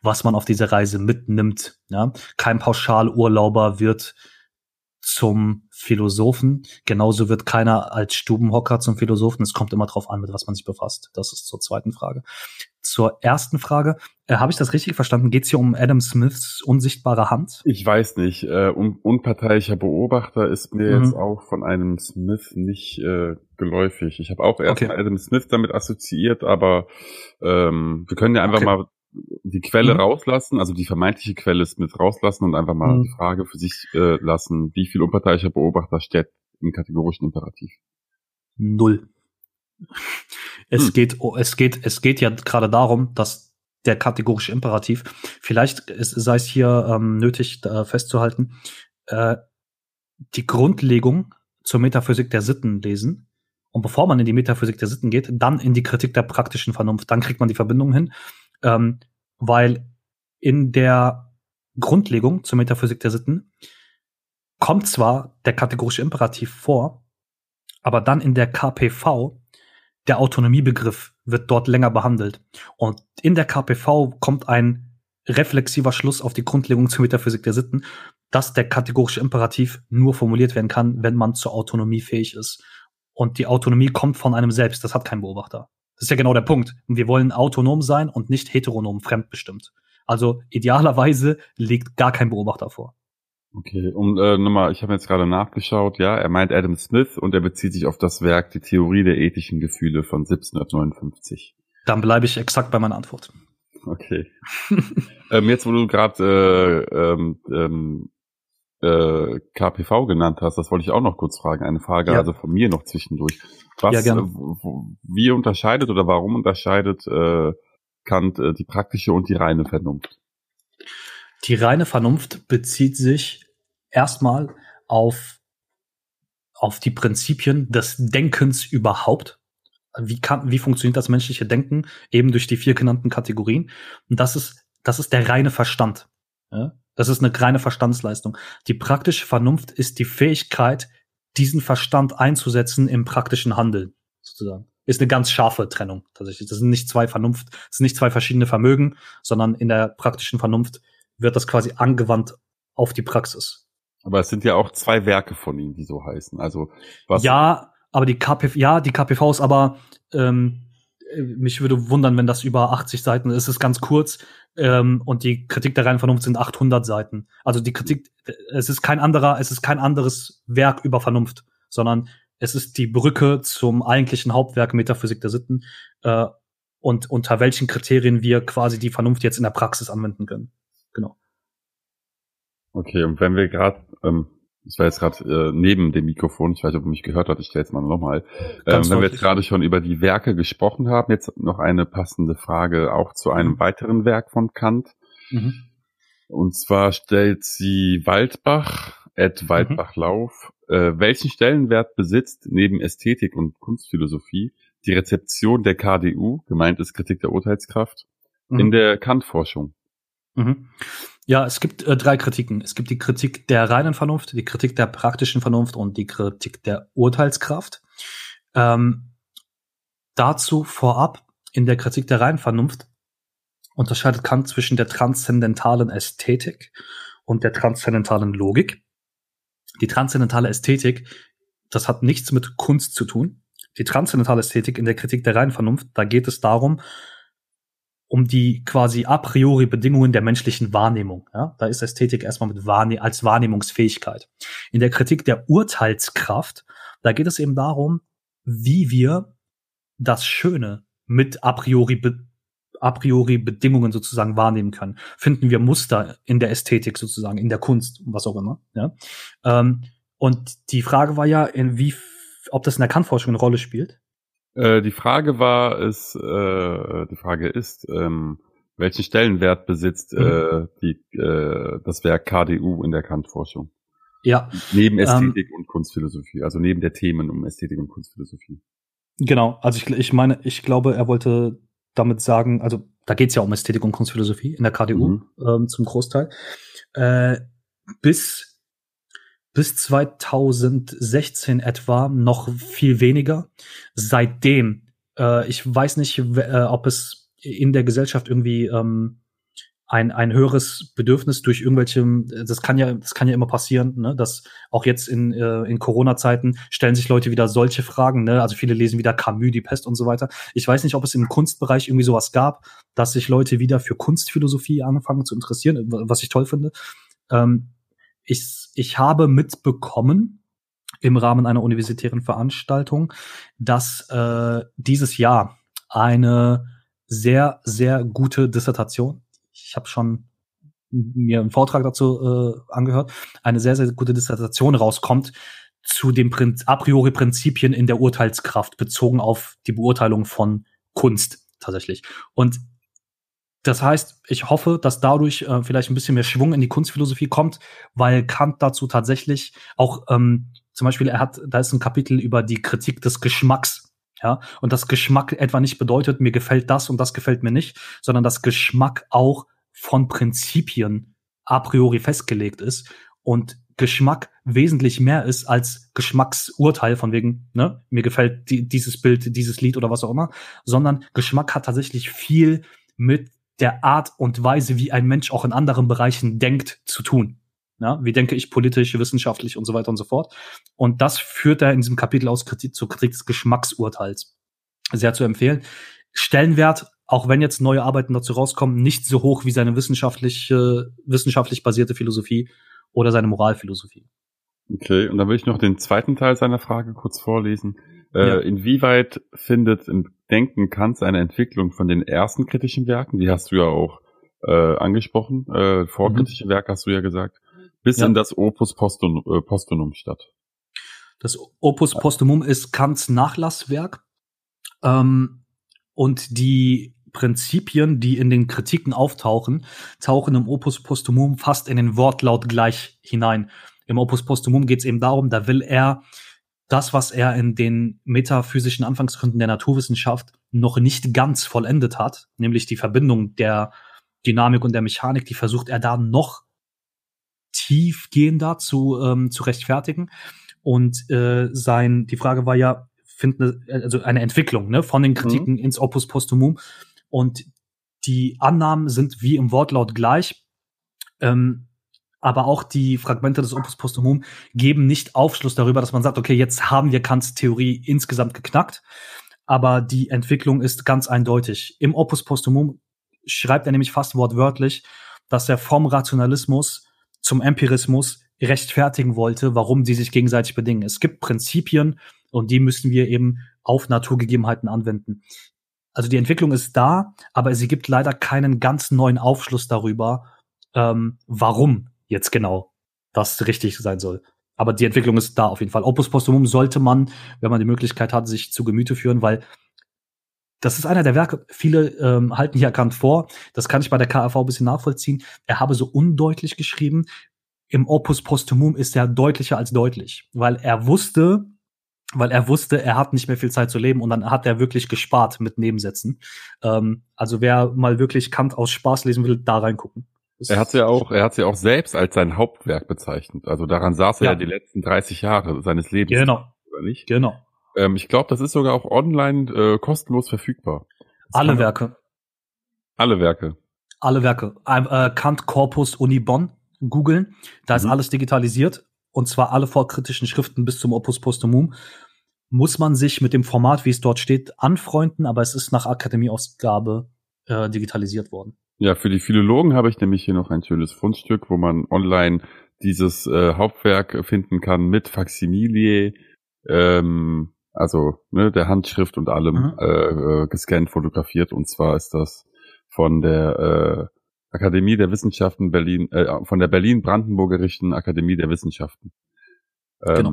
was man auf dieser Reise mitnimmt. Ja? Kein Pauschalurlauber wird zum Philosophen. Genauso wird keiner als Stubenhocker zum Philosophen. Es kommt immer drauf an, mit was man sich befasst. Das ist zur zweiten Frage. Zur ersten Frage, äh, habe ich das richtig verstanden? Geht es hier um Adam Smiths unsichtbare Hand? Ich weiß nicht. Äh, un unparteiischer Beobachter ist mir mhm. jetzt auch von einem Smith nicht äh, geläufig. Ich habe auch erst okay. Adam Smith damit assoziiert, aber ähm, wir können ja einfach okay. mal die Quelle mhm. rauslassen, also die vermeintliche Quelle ist mit rauslassen und einfach mal mhm. die Frage für sich äh, lassen, wie viel unparteiischer Beobachter steht im kategorischen Imperativ? Null. Es hm. geht, es geht, es geht ja gerade darum, dass der kategorische Imperativ, vielleicht ist, sei es hier ähm, nötig äh, festzuhalten, äh, die Grundlegung zur Metaphysik der Sitten lesen. Und bevor man in die Metaphysik der Sitten geht, dann in die Kritik der praktischen Vernunft. Dann kriegt man die Verbindung hin ähm, weil in der Grundlegung zur Metaphysik der Sitten kommt zwar der kategorische Imperativ vor, aber dann in der KPV der Autonomiebegriff wird dort länger behandelt. Und in der KPV kommt ein reflexiver Schluss auf die Grundlegung zur Metaphysik der Sitten, dass der kategorische Imperativ nur formuliert werden kann, wenn man zur Autonomie fähig ist. Und die Autonomie kommt von einem selbst, das hat kein Beobachter. Das ist ja genau der Punkt. wir wollen autonom sein und nicht heteronom fremdbestimmt. Also idealerweise liegt gar kein Beobachter vor. Okay, und äh, nochmal, ich habe jetzt gerade nachgeschaut, ja, er meint Adam Smith und er bezieht sich auf das Werk Die Theorie der ethischen Gefühle von 1759. Dann bleibe ich exakt bei meiner Antwort. Okay. ähm, jetzt, wo du gerade äh, ähm, ähm, äh, KPV genannt hast, das wollte ich auch noch kurz fragen. Eine Frage ja. also von mir noch zwischendurch. Was, ja. Äh, wie unterscheidet oder warum unterscheidet äh, Kant äh, die praktische und die reine Vernunft? Die reine Vernunft bezieht sich erstmal auf, auf die Prinzipien des Denkens überhaupt. Wie kann, wie funktioniert das menschliche Denken? Eben durch die vier genannten Kategorien. Und das ist, das ist der reine Verstand. Ja? Das ist eine reine Verstandsleistung. Die praktische Vernunft ist die Fähigkeit, diesen Verstand einzusetzen im praktischen Handeln, sozusagen. Ist eine ganz scharfe Trennung, tatsächlich. Das sind nicht zwei Vernunft, das sind nicht zwei verschiedene Vermögen, sondern in der praktischen Vernunft wird das quasi angewandt auf die Praxis. Aber es sind ja auch zwei Werke von ihm, die so heißen. Also was Ja, aber die KPV, ja, die KPV ist aber ähm, äh, mich würde wundern, wenn das über 80 Seiten ist. Es ist ganz kurz ähm, und die Kritik der reinen Vernunft sind 800 Seiten. Also die Kritik, es ist kein anderer, es ist kein anderes Werk über Vernunft, sondern es ist die Brücke zum eigentlichen Hauptwerk Metaphysik der Sitten äh, und unter welchen Kriterien wir quasi die Vernunft jetzt in der Praxis anwenden können. Genau. Okay, und wenn wir gerade ähm, ich war jetzt gerade äh, neben dem Mikrofon, ich weiß nicht, ob du mich gehört hast, ich stelle jetzt mal nochmal. Ähm, wenn wir jetzt gerade schon über die Werke gesprochen haben, jetzt noch eine passende Frage auch zu einem mhm. weiteren Werk von Kant. Mhm. Und zwar stellt sie Waldbach, Ed mhm. Waldbachlauf, mhm. äh, welchen Stellenwert besitzt neben Ästhetik und Kunstphilosophie die Rezeption der KDU, gemeint ist Kritik der Urteilskraft, mhm. in der Kant-Forschung? Ja, es gibt äh, drei Kritiken. Es gibt die Kritik der reinen Vernunft, die Kritik der praktischen Vernunft und die Kritik der Urteilskraft. Ähm, dazu vorab in der Kritik der reinen Vernunft unterscheidet Kant zwischen der transzendentalen Ästhetik und der transzendentalen Logik. Die transzendentale Ästhetik, das hat nichts mit Kunst zu tun. Die transzendentale Ästhetik in der Kritik der reinen Vernunft, da geht es darum, um die quasi a priori Bedingungen der menschlichen Wahrnehmung. Ja? Da ist Ästhetik erstmal mit Wahrne als Wahrnehmungsfähigkeit. In der Kritik der Urteilskraft, da geht es eben darum, wie wir das Schöne mit a priori, a priori Bedingungen sozusagen wahrnehmen können. Finden wir Muster in der Ästhetik sozusagen, in der Kunst, was auch immer. Ja? Ähm, und die Frage war ja, in wie, ob das in der Kantforschung eine Rolle spielt. Äh, die Frage war, ist, äh, die Frage ist, ähm, welchen Stellenwert besitzt mhm. äh, die, äh, das Werk KDU in der Kantforschung? Ja. Neben ähm, Ästhetik ähm, und Kunstphilosophie, also neben der Themen um Ästhetik und Kunstphilosophie. Genau, also ich, ich meine, ich glaube, er wollte damit sagen, also da geht's ja um Ästhetik und Kunstphilosophie in der KDU mhm. ähm, zum Großteil. Äh, bis bis 2016 etwa noch viel weniger. Seitdem, äh, ich weiß nicht, äh, ob es in der Gesellschaft irgendwie ähm, ein, ein höheres Bedürfnis durch irgendwelche, das kann ja, das kann ja immer passieren, ne, dass auch jetzt in, äh, in Corona-Zeiten stellen sich Leute wieder solche Fragen, ne, also viele lesen wieder Camus, die Pest und so weiter. Ich weiß nicht, ob es im Kunstbereich irgendwie sowas gab, dass sich Leute wieder für Kunstphilosophie anfangen zu interessieren, was ich toll finde. Ähm, ich, ich habe mitbekommen, im Rahmen einer universitären Veranstaltung, dass äh, dieses Jahr eine sehr, sehr gute Dissertation ich habe schon mir einen Vortrag dazu äh, angehört, eine sehr, sehr gute Dissertation rauskommt zu den Prinz a priori Prinzipien in der Urteilskraft bezogen auf die Beurteilung von Kunst tatsächlich. Und das heißt, ich hoffe, dass dadurch äh, vielleicht ein bisschen mehr Schwung in die Kunstphilosophie kommt, weil Kant dazu tatsächlich auch ähm, zum Beispiel, er hat, da ist ein Kapitel über die Kritik des Geschmacks ja, und das Geschmack etwa nicht bedeutet, mir gefällt das und das gefällt mir nicht, sondern das Geschmack auch von Prinzipien a priori festgelegt ist und Geschmack wesentlich mehr ist als Geschmacksurteil von wegen, ne, mir gefällt die, dieses Bild, dieses Lied oder was auch immer, sondern Geschmack hat tatsächlich viel mit der Art und Weise, wie ein Mensch auch in anderen Bereichen denkt, zu tun. Ja, wie denke ich politisch, wissenschaftlich und so weiter und so fort. Und das führt er in diesem Kapitel aus Kritik, zur Kritik des Geschmacksurteils. Sehr zu empfehlen. Stellenwert, auch wenn jetzt neue Arbeiten dazu rauskommen, nicht so hoch wie seine wissenschaftliche, wissenschaftlich basierte Philosophie oder seine Moralphilosophie. Okay, und dann will ich noch den zweiten Teil seiner Frage kurz vorlesen. Äh, ja. Inwieweit findet im Denken Kant seine Entwicklung von den ersten kritischen Werken, die hast du ja auch äh, angesprochen, äh, vorkritische mhm. Werke hast du ja gesagt, bis ja. in das Opus Postum, äh, Postumum statt. Das Opus Postumum ist Kants Nachlasswerk. Ähm, und die Prinzipien, die in den Kritiken auftauchen, tauchen im Opus Postumum fast in den Wortlaut gleich hinein. Im Opus Postumum geht es eben darum, da will er das, was er in den metaphysischen Anfangsgründen der Naturwissenschaft noch nicht ganz vollendet hat, nämlich die Verbindung der Dynamik und der Mechanik, die versucht er da noch tiefgehender zu, ähm, zu rechtfertigen. Und äh, sein, die Frage war ja, finden, also eine Entwicklung ne, von den Kritiken mhm. ins Opus Postumum. Und die Annahmen sind wie im Wortlaut gleich. Ähm, aber auch die Fragmente des Opus Postumum geben nicht Aufschluss darüber, dass man sagt, okay, jetzt haben wir Kants Theorie insgesamt geknackt. Aber die Entwicklung ist ganz eindeutig. Im Opus Postumum schreibt er nämlich fast wortwörtlich, dass er vom Rationalismus zum Empirismus rechtfertigen wollte, warum sie sich gegenseitig bedingen. Es gibt Prinzipien und die müssen wir eben auf Naturgegebenheiten anwenden. Also die Entwicklung ist da, aber sie gibt leider keinen ganz neuen Aufschluss darüber, ähm, warum jetzt genau das richtig sein soll. Aber die Entwicklung ist da auf jeden Fall. Opus Postumum sollte man, wenn man die Möglichkeit hat, sich zu Gemüte führen, weil das ist einer der Werke, viele ähm, halten hier erkannt vor, das kann ich bei der KAV ein bisschen nachvollziehen. Er habe so undeutlich geschrieben. Im Opus Posthumum ist er deutlicher als deutlich, weil er wusste, weil er wusste, er hat nicht mehr viel Zeit zu leben und dann hat er wirklich gespart mit Nebensätzen. Ähm, also wer mal wirklich Kant aus Spaß lesen will, da reingucken. Er hat ja auch, er hat ja auch selbst als sein Hauptwerk bezeichnet. Also daran saß er ja, ja die letzten 30 Jahre seines Lebens. Genau. Oder nicht? Genau. Ähm, ich glaube, das ist sogar auch online äh, kostenlos verfügbar. Das alle Werke. Alle Werke. Alle Werke. Äh, Kant Corpus Uni Bonn googeln. Da mhm. ist alles digitalisiert. Und zwar alle vorkritischen Schriften bis zum Opus Posthumum. Muss man sich mit dem Format, wie es dort steht, anfreunden, aber es ist nach Akademieausgabe äh, digitalisiert worden. Ja, für die Philologen habe ich nämlich hier noch ein schönes Fundstück, wo man online dieses äh, Hauptwerk finden kann mit Faximilie, ähm, also ne, der Handschrift und allem mhm. äh, äh, gescannt, fotografiert. Und zwar ist das von der äh, Akademie der Wissenschaften Berlin, äh, von der Berlin-Brandenburgerischen Akademie der Wissenschaften. Ähm, genau.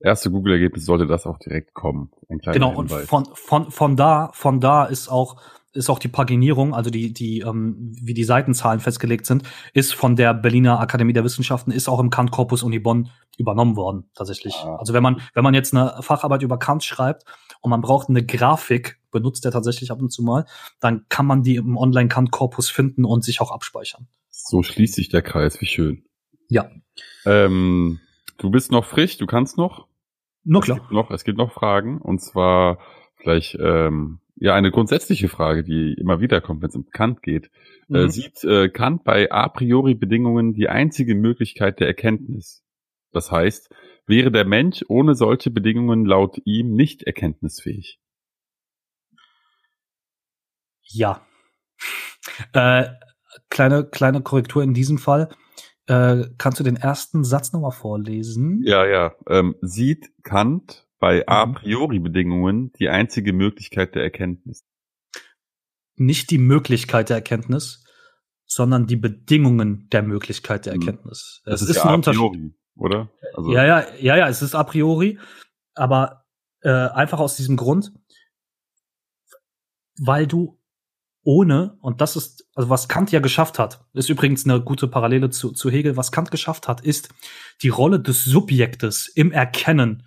Erste Google-Ergebnis sollte das auch direkt kommen. genau, Hinweis. und von, von, von da, von da ist auch ist auch die Paginierung, also die, die, ähm, wie die Seitenzahlen festgelegt sind, ist von der Berliner Akademie der Wissenschaften, ist auch im Kant Corpus Uni Bonn übernommen worden, tatsächlich. Ah. Also wenn man, wenn man jetzt eine Facharbeit über Kant schreibt und man braucht eine Grafik, benutzt er tatsächlich ab und zu mal, dann kann man die im Online Kant Corpus finden und sich auch abspeichern. So schließt sich der Kreis, wie schön. Ja. Ähm, du bist noch frisch, du kannst noch? Nur klar. Es gibt noch, es gibt noch Fragen und zwar vielleicht ähm, ja eine grundsätzliche Frage, die immer wieder kommt, wenn es um Kant geht. Äh, mhm. Äh, sieht äh, Kant bei a priori Bedingungen die einzige Möglichkeit der Erkenntnis? Das heißt, wäre der Mensch ohne solche Bedingungen laut ihm nicht erkenntnisfähig? Ja. Äh, kleine, kleine Korrektur in diesem Fall. Äh, kannst du den ersten Satz nochmal vorlesen? Ja, ja. Ähm, sieht Kant bei a mhm. priori Bedingungen die einzige Möglichkeit der Erkenntnis? Nicht die Möglichkeit der Erkenntnis, sondern die Bedingungen der Möglichkeit der hm. Erkenntnis. Das es ist, ist ja ein a priori, oder? Also ja, ja, ja, ja, es ist a priori, aber äh, einfach aus diesem Grund, weil du ohne, und das ist, also was Kant ja geschafft hat, ist übrigens eine gute Parallele zu, zu Hegel, was Kant geschafft hat, ist die Rolle des Subjektes im Erkennen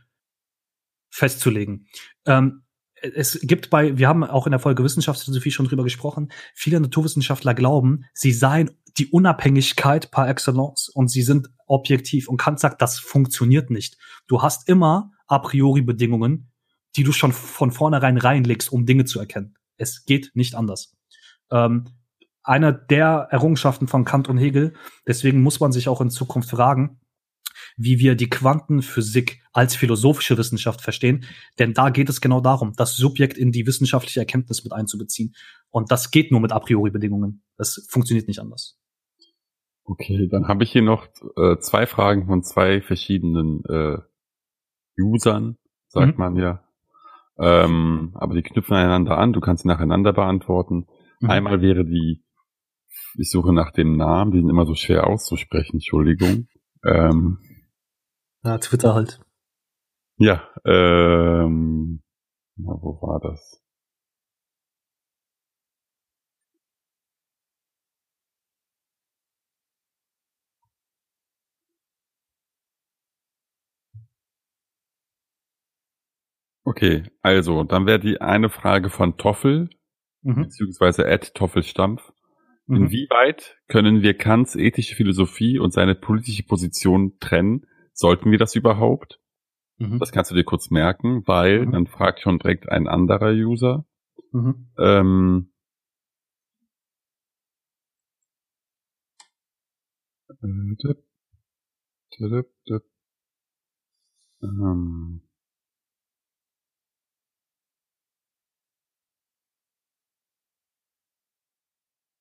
festzulegen. Ähm, es gibt bei, wir haben auch in der Folge Wissenschaftsphilosophie schon drüber gesprochen, viele Naturwissenschaftler glauben, sie seien die Unabhängigkeit par excellence und sie sind objektiv. Und Kant sagt, das funktioniert nicht. Du hast immer a priori Bedingungen, die du schon von vornherein reinlegst, um Dinge zu erkennen. Es geht nicht anders ähm, einer der Errungenschaften von Kant und Hegel. Deswegen muss man sich auch in Zukunft fragen, wie wir die Quantenphysik als philosophische Wissenschaft verstehen. Denn da geht es genau darum, das Subjekt in die wissenschaftliche Erkenntnis mit einzubeziehen. Und das geht nur mit a priori Bedingungen. Das funktioniert nicht anders. Okay, dann habe ich hier noch äh, zwei Fragen von zwei verschiedenen äh, Usern, sagt mhm. man ja. Ähm, aber die knüpfen einander an, du kannst sie nacheinander beantworten. Mhm. Einmal wäre die, ich suche nach dem Namen, die sind immer so schwer auszusprechen, Entschuldigung. Ähm, ja, Twitter halt. Ja, ähm, na, wo war das? Okay, also, dann wäre die eine Frage von Toffel mhm. beziehungsweise Ed Toffelstampf. Mhm. Inwieweit können wir Kants ethische Philosophie und seine politische Position trennen? Sollten wir das überhaupt? Mhm. Das kannst du dir kurz merken, weil mhm. dann fragt schon direkt ein anderer User. Mhm. Ähm, ähm,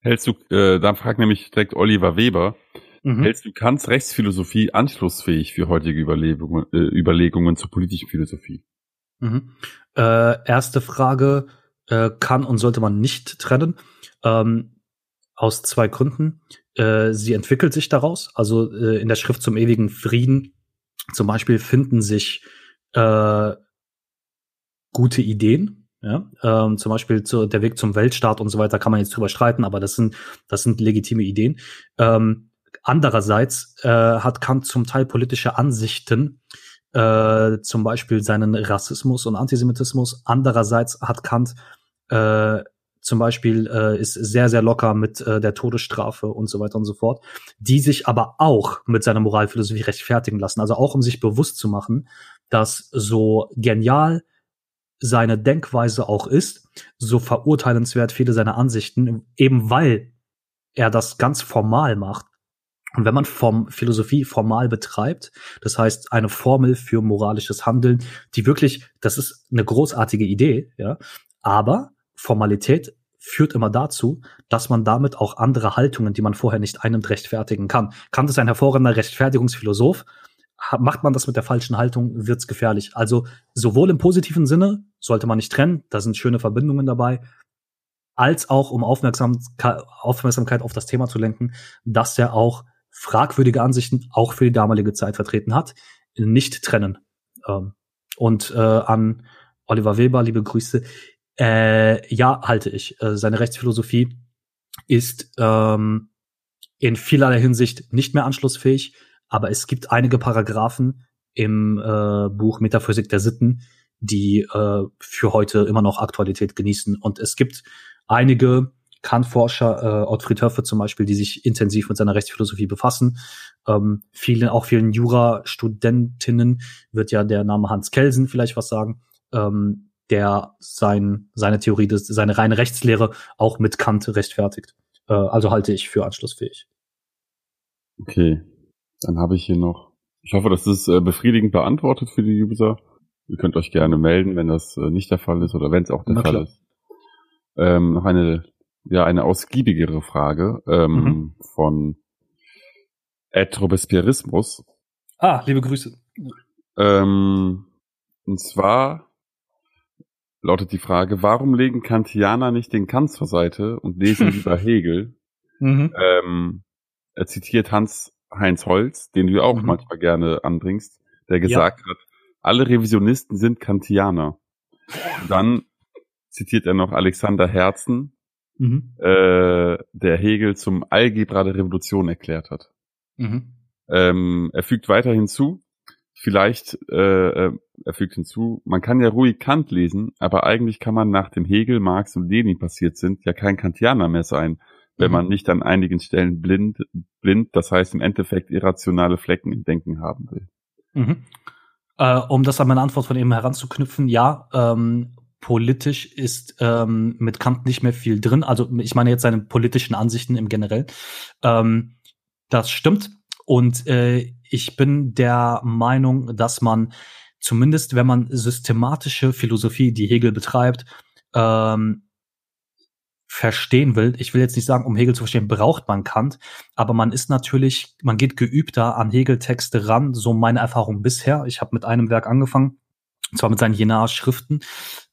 Hältst du, äh, dann fragt nämlich direkt Oliver Weber, mhm. hältst du Kants Rechtsphilosophie anschlussfähig für heutige Überlegungen, äh, Überlegungen zur politischen Philosophie? Mhm. Äh, erste Frage, äh, kann und sollte man nicht trennen. Ähm, aus zwei Gründen. Äh, sie entwickelt sich daraus. Also äh, in der Schrift zum ewigen Frieden zum Beispiel finden sich äh, gute Ideen, ja, ähm, zum Beispiel zu, der Weg zum Weltstaat und so weiter kann man jetzt drüber streiten, aber das sind, das sind legitime Ideen. Ähm, andererseits äh, hat Kant zum Teil politische Ansichten, äh, zum Beispiel seinen Rassismus und Antisemitismus. Andererseits hat Kant äh, zum Beispiel äh, ist sehr, sehr locker mit äh, der Todesstrafe und so weiter und so fort, die sich aber auch mit seiner Moralphilosophie rechtfertigen lassen. Also auch um sich bewusst zu machen, dass so genial seine Denkweise auch ist, so verurteilenswert viele seiner Ansichten, eben weil er das ganz formal macht. Und wenn man Form, Philosophie formal betreibt, das heißt eine Formel für moralisches Handeln, die wirklich, das ist eine großartige Idee, ja, aber Formalität führt immer dazu, dass man damit auch andere Haltungen, die man vorher nicht einnimmt, rechtfertigen kann. Kant ist ein hervorragender Rechtfertigungsphilosoph, macht man das mit der falschen Haltung, wird's gefährlich. Also sowohl im positiven Sinne sollte man nicht trennen, da sind schöne Verbindungen dabei, als auch um Aufmerksamkeit, auf das Thema zu lenken, dass er auch fragwürdige Ansichten auch für die damalige Zeit vertreten hat, nicht trennen. Ähm, und äh, an Oliver Weber, liebe Grüße, äh, ja, halte ich. Äh, seine Rechtsphilosophie ist ähm, in vielerlei Hinsicht nicht mehr anschlussfähig aber es gibt einige Paragraphen im äh, Buch Metaphysik der Sitten, die äh, für heute immer noch Aktualität genießen. Und es gibt einige Kant-Forscher, äh, Ottfried Höffe zum Beispiel, die sich intensiv mit seiner Rechtsphilosophie befassen. Ähm, vielen, auch vielen Jurastudentinnen wird ja der Name Hans Kelsen vielleicht was sagen. Ähm, der sein, seine Theorie, des, seine reine Rechtslehre auch mit Kant rechtfertigt. Äh, also halte ich für anschlussfähig. Okay, dann habe ich hier noch. Ich hoffe, das ist äh, befriedigend beantwortet für die User. Ihr könnt euch gerne melden, wenn das äh, nicht der Fall ist oder wenn es auch der Na Fall klar. ist. Ähm, noch eine, ja, eine ausgiebigere Frage ähm, mhm. von Ed Robespierrismus. Ah, liebe Grüße. Ähm, und zwar lautet die Frage, warum legen Kantianer nicht den Kant zur Seite und lesen lieber Hegel? Mhm. Ähm, er zitiert Hans Heinz Holz, den du auch mhm. manchmal gerne anbringst, der gesagt ja. hat, alle Revisionisten sind Kantianer. Und dann zitiert er noch Alexander Herzen, mhm. äh, der Hegel zum Algebra der Revolution erklärt hat. Mhm. Ähm, er fügt weiter hinzu, vielleicht, äh, äh, er fügt hinzu, man kann ja ruhig Kant lesen, aber eigentlich kann man nach dem Hegel, Marx und Lenin passiert sind, ja kein Kantianer mehr sein, wenn mhm. man nicht an einigen Stellen blind, blind, das heißt im Endeffekt irrationale Flecken im Denken haben will. Mhm. Äh, um das an meine Antwort von eben heranzuknüpfen, ja, ähm, politisch ist ähm, mit Kant nicht mehr viel drin. Also ich meine jetzt seine politischen Ansichten im Generell. Ähm, das stimmt. Und äh, ich bin der Meinung, dass man zumindest, wenn man systematische Philosophie, die Hegel betreibt, ähm, verstehen will, ich will jetzt nicht sagen, um Hegel zu verstehen, braucht man Kant, aber man ist natürlich, man geht geübter an Hegel-Texte ran, so meine Erfahrung bisher. Ich habe mit einem Werk angefangen, und zwar mit seinen Jenaer-Schriften.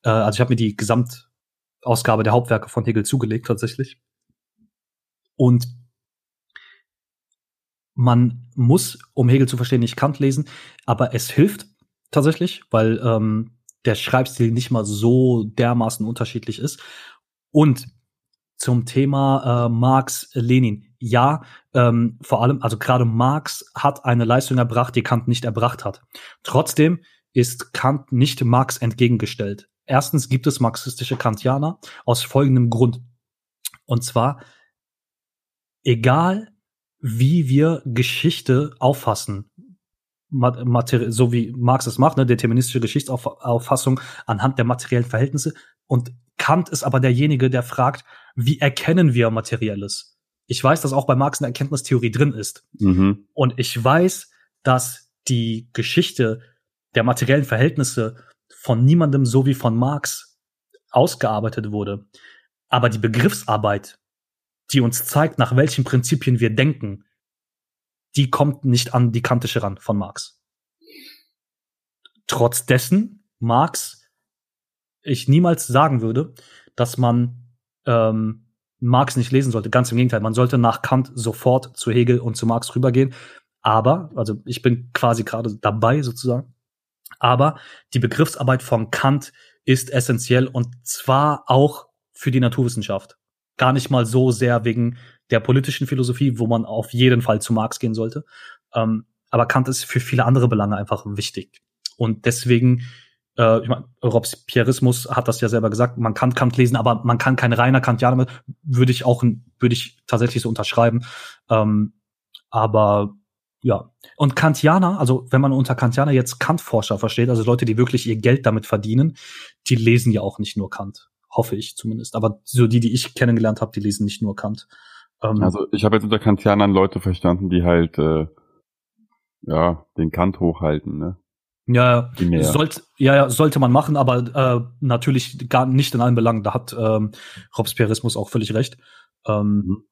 Äh, also ich habe mir die Gesamtausgabe der Hauptwerke von Hegel zugelegt tatsächlich. Und man muss, um Hegel zu verstehen, nicht Kant lesen, aber es hilft tatsächlich, weil ähm, der Schreibstil nicht mal so dermaßen unterschiedlich ist. Und zum Thema äh, Marx, Lenin. Ja, ähm, vor allem, also gerade Marx hat eine Leistung erbracht, die Kant nicht erbracht hat. Trotzdem ist Kant nicht Marx entgegengestellt. Erstens gibt es marxistische Kantianer aus folgendem Grund. Und zwar, egal wie wir Geschichte auffassen, so wie Marx es macht, ne, deterministische Geschichtsauffassung anhand der materiellen Verhältnisse. Und Kant ist aber derjenige, der fragt, wie erkennen wir Materielles? Ich weiß, dass auch bei Marx eine Erkenntnistheorie drin ist. Mhm. Und ich weiß, dass die Geschichte der materiellen Verhältnisse von niemandem so wie von Marx ausgearbeitet wurde. Aber die Begriffsarbeit, die uns zeigt, nach welchen Prinzipien wir denken, die kommt nicht an die kantische ran von Marx. Trotz dessen Marx ich niemals sagen würde, dass man ähm, Marx nicht lesen sollte. Ganz im Gegenteil, man sollte nach Kant sofort zu Hegel und zu Marx rübergehen. Aber, also ich bin quasi gerade dabei sozusagen. Aber die Begriffsarbeit von Kant ist essentiell und zwar auch für die Naturwissenschaft. Gar nicht mal so sehr wegen der politischen Philosophie, wo man auf jeden Fall zu Marx gehen sollte. Ähm, aber Kant ist für viele andere Belange einfach wichtig. Und deswegen äh, ich meine, Robespierrismus hat das ja selber gesagt, man kann Kant lesen, aber man kann kein reiner Kantianer würde ich auch, würde ich tatsächlich so unterschreiben. Ähm, aber ja. Und Kantianer, also wenn man unter Kantianer jetzt Kant-Forscher versteht, also Leute, die wirklich ihr Geld damit verdienen, die lesen ja auch nicht nur Kant. Hoffe ich zumindest. Aber so die, die ich kennengelernt habe, die lesen nicht nur Kant. Ähm, also ich habe jetzt unter Kantianern Leute verstanden, die halt äh, ja den Kant hochhalten, ne? Ja, sollte, ja, ja, sollte man machen, aber äh, natürlich gar nicht in allen Belangen. Da hat ähm, Robespierrismus auch völlig recht. Ähm, mhm.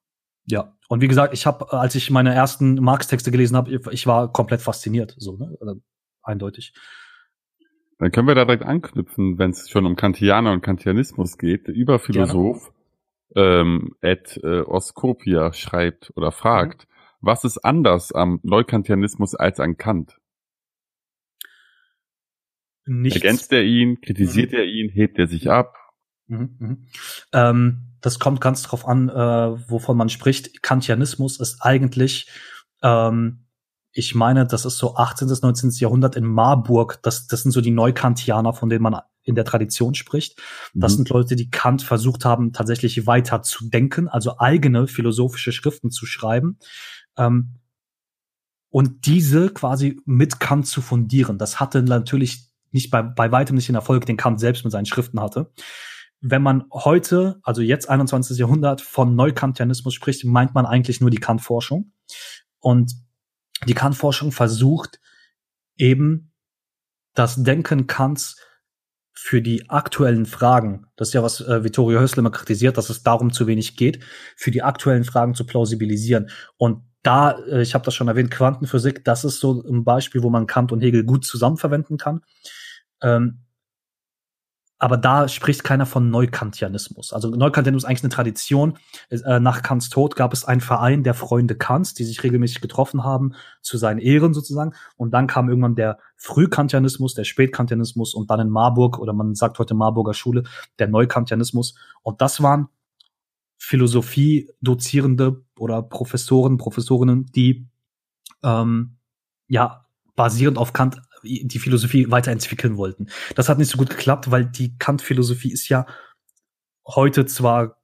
Ja, und wie gesagt, ich habe, als ich meine ersten Marx-Texte gelesen habe, ich war komplett fasziniert, so, ne? Also, eindeutig. Dann können wir da direkt anknüpfen, wenn es schon um Kantianer und Kantianismus geht. Der Überphilosoph ähm, Ed äh, Oskopia schreibt oder fragt, mhm. was ist anders am Neukantianismus als an Kant? Nichts. Ergänzt er ihn, kritisiert mhm. er ihn, hebt er sich ab? Mhm, mhm. Ähm, das kommt ganz drauf an, äh, wovon man spricht. Kantianismus ist eigentlich, ähm, ich meine, das ist so 18. bis 19. Jahrhundert in Marburg. Das, das sind so die Neukantianer, von denen man in der Tradition spricht. Das mhm. sind Leute, die Kant versucht haben, tatsächlich weiter zu denken, also eigene philosophische Schriften zu schreiben. Ähm, und diese quasi mit Kant zu fundieren. Das hatte natürlich nicht bei, bei weitem nicht den Erfolg, den Kant selbst mit seinen Schriften hatte. Wenn man heute, also jetzt 21. Jahrhundert, von Neukantianismus spricht, meint man eigentlich nur die Kant-Forschung. Und die Kant-Forschung versucht eben das Denken Kants für die aktuellen Fragen, das ist ja was äh, Vittorio Hössler immer kritisiert, dass es darum zu wenig geht, für die aktuellen Fragen zu plausibilisieren. Und da, äh, ich habe das schon erwähnt, Quantenphysik, das ist so ein Beispiel, wo man Kant und Hegel gut zusammenverwenden kann. Ähm, aber da spricht keiner von Neukantianismus. Also Neukantianismus ist eigentlich eine Tradition. Äh, nach Kants Tod gab es einen Verein der Freunde Kants, die sich regelmäßig getroffen haben zu seinen Ehren sozusagen. Und dann kam irgendwann der Frühkantianismus, der Spätkantianismus und dann in Marburg oder man sagt heute Marburger Schule der Neukantianismus. Und das waren Philosophie-Dozierende oder Professoren, Professorinnen, die ähm, ja basierend auf Kant die Philosophie weiterentwickeln wollten. Das hat nicht so gut geklappt, weil die Kant-Philosophie ist ja heute zwar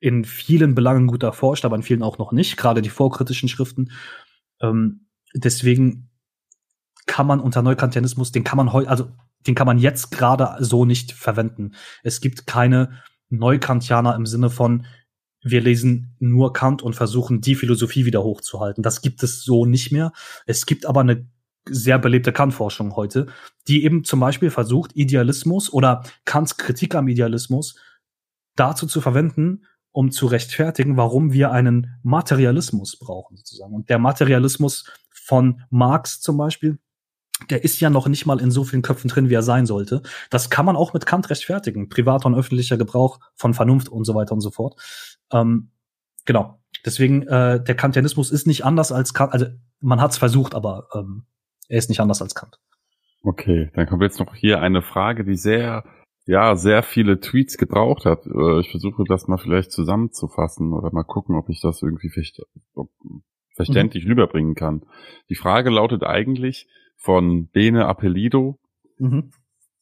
in vielen Belangen gut erforscht, aber in vielen auch noch nicht, gerade die vorkritischen Schriften. Ähm, deswegen kann man unter Neukantianismus, den kann man heute, also den kann man jetzt gerade so nicht verwenden. Es gibt keine Neukantianer im Sinne von, wir lesen nur Kant und versuchen, die Philosophie wieder hochzuhalten. Das gibt es so nicht mehr. Es gibt aber eine sehr belebte Kant-Forschung heute, die eben zum Beispiel versucht, Idealismus oder Kants Kritik am Idealismus dazu zu verwenden, um zu rechtfertigen, warum wir einen Materialismus brauchen, sozusagen. Und der Materialismus von Marx zum Beispiel, der ist ja noch nicht mal in so vielen Köpfen drin, wie er sein sollte. Das kann man auch mit Kant rechtfertigen. Privater und öffentlicher Gebrauch von Vernunft und so weiter und so fort. Ähm, genau. Deswegen, äh, der Kantianismus ist nicht anders als Kant. Also man hat es versucht, aber ähm, er ist nicht anders als Kant. Okay, dann kommt jetzt noch hier eine Frage, die sehr, ja, sehr viele Tweets gebraucht hat. Äh, ich versuche das mal vielleicht zusammenzufassen oder mal gucken, ob ich das irgendwie verständlich mhm. rüberbringen kann. Die Frage lautet eigentlich von Bene Appellido. Mhm.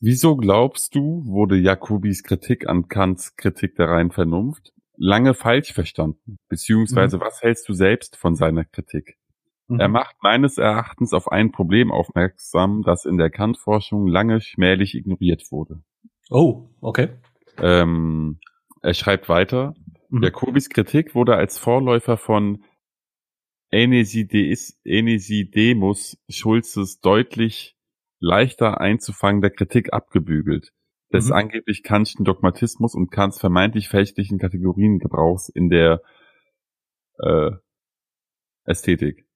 Wieso glaubst du, wurde Jacobis Kritik an Kants Kritik der reinen Vernunft lange falsch verstanden? Beziehungsweise mhm. was hältst du selbst von seiner Kritik? Mhm. Er macht meines Erachtens auf ein Problem aufmerksam, das in der Kant-Forschung lange schmählich ignoriert wurde. Oh, okay. Ähm, er schreibt weiter, mhm. Jacobis Kritik wurde als Vorläufer von Enesidemus Schulzes deutlich leichter einzufangender Kritik abgebügelt, des mhm. angeblich Kantschen Dogmatismus und Kants vermeintlich fälschlichen Kategoriengebrauchs in der äh, Ästhetik.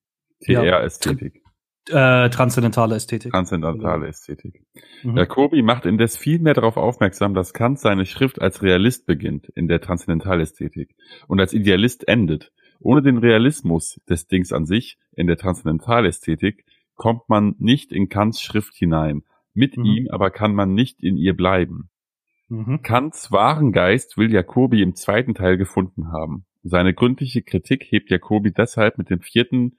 TR-Ästhetik. Ja. Äh, transzendentale Ästhetik. Transzendentale Ästhetik. Mhm. Jacobi macht indes viel mehr darauf aufmerksam, dass Kant seine Schrift als Realist beginnt in der Transzendentalästhetik und als Idealist endet. Ohne den Realismus des Dings an sich in der Transzendentalästhetik kommt man nicht in Kants Schrift hinein. Mit mhm. ihm aber kann man nicht in ihr bleiben. Mhm. Kants wahren Geist will Jacobi im zweiten Teil gefunden haben. Seine gründliche Kritik hebt Jacobi deshalb mit dem vierten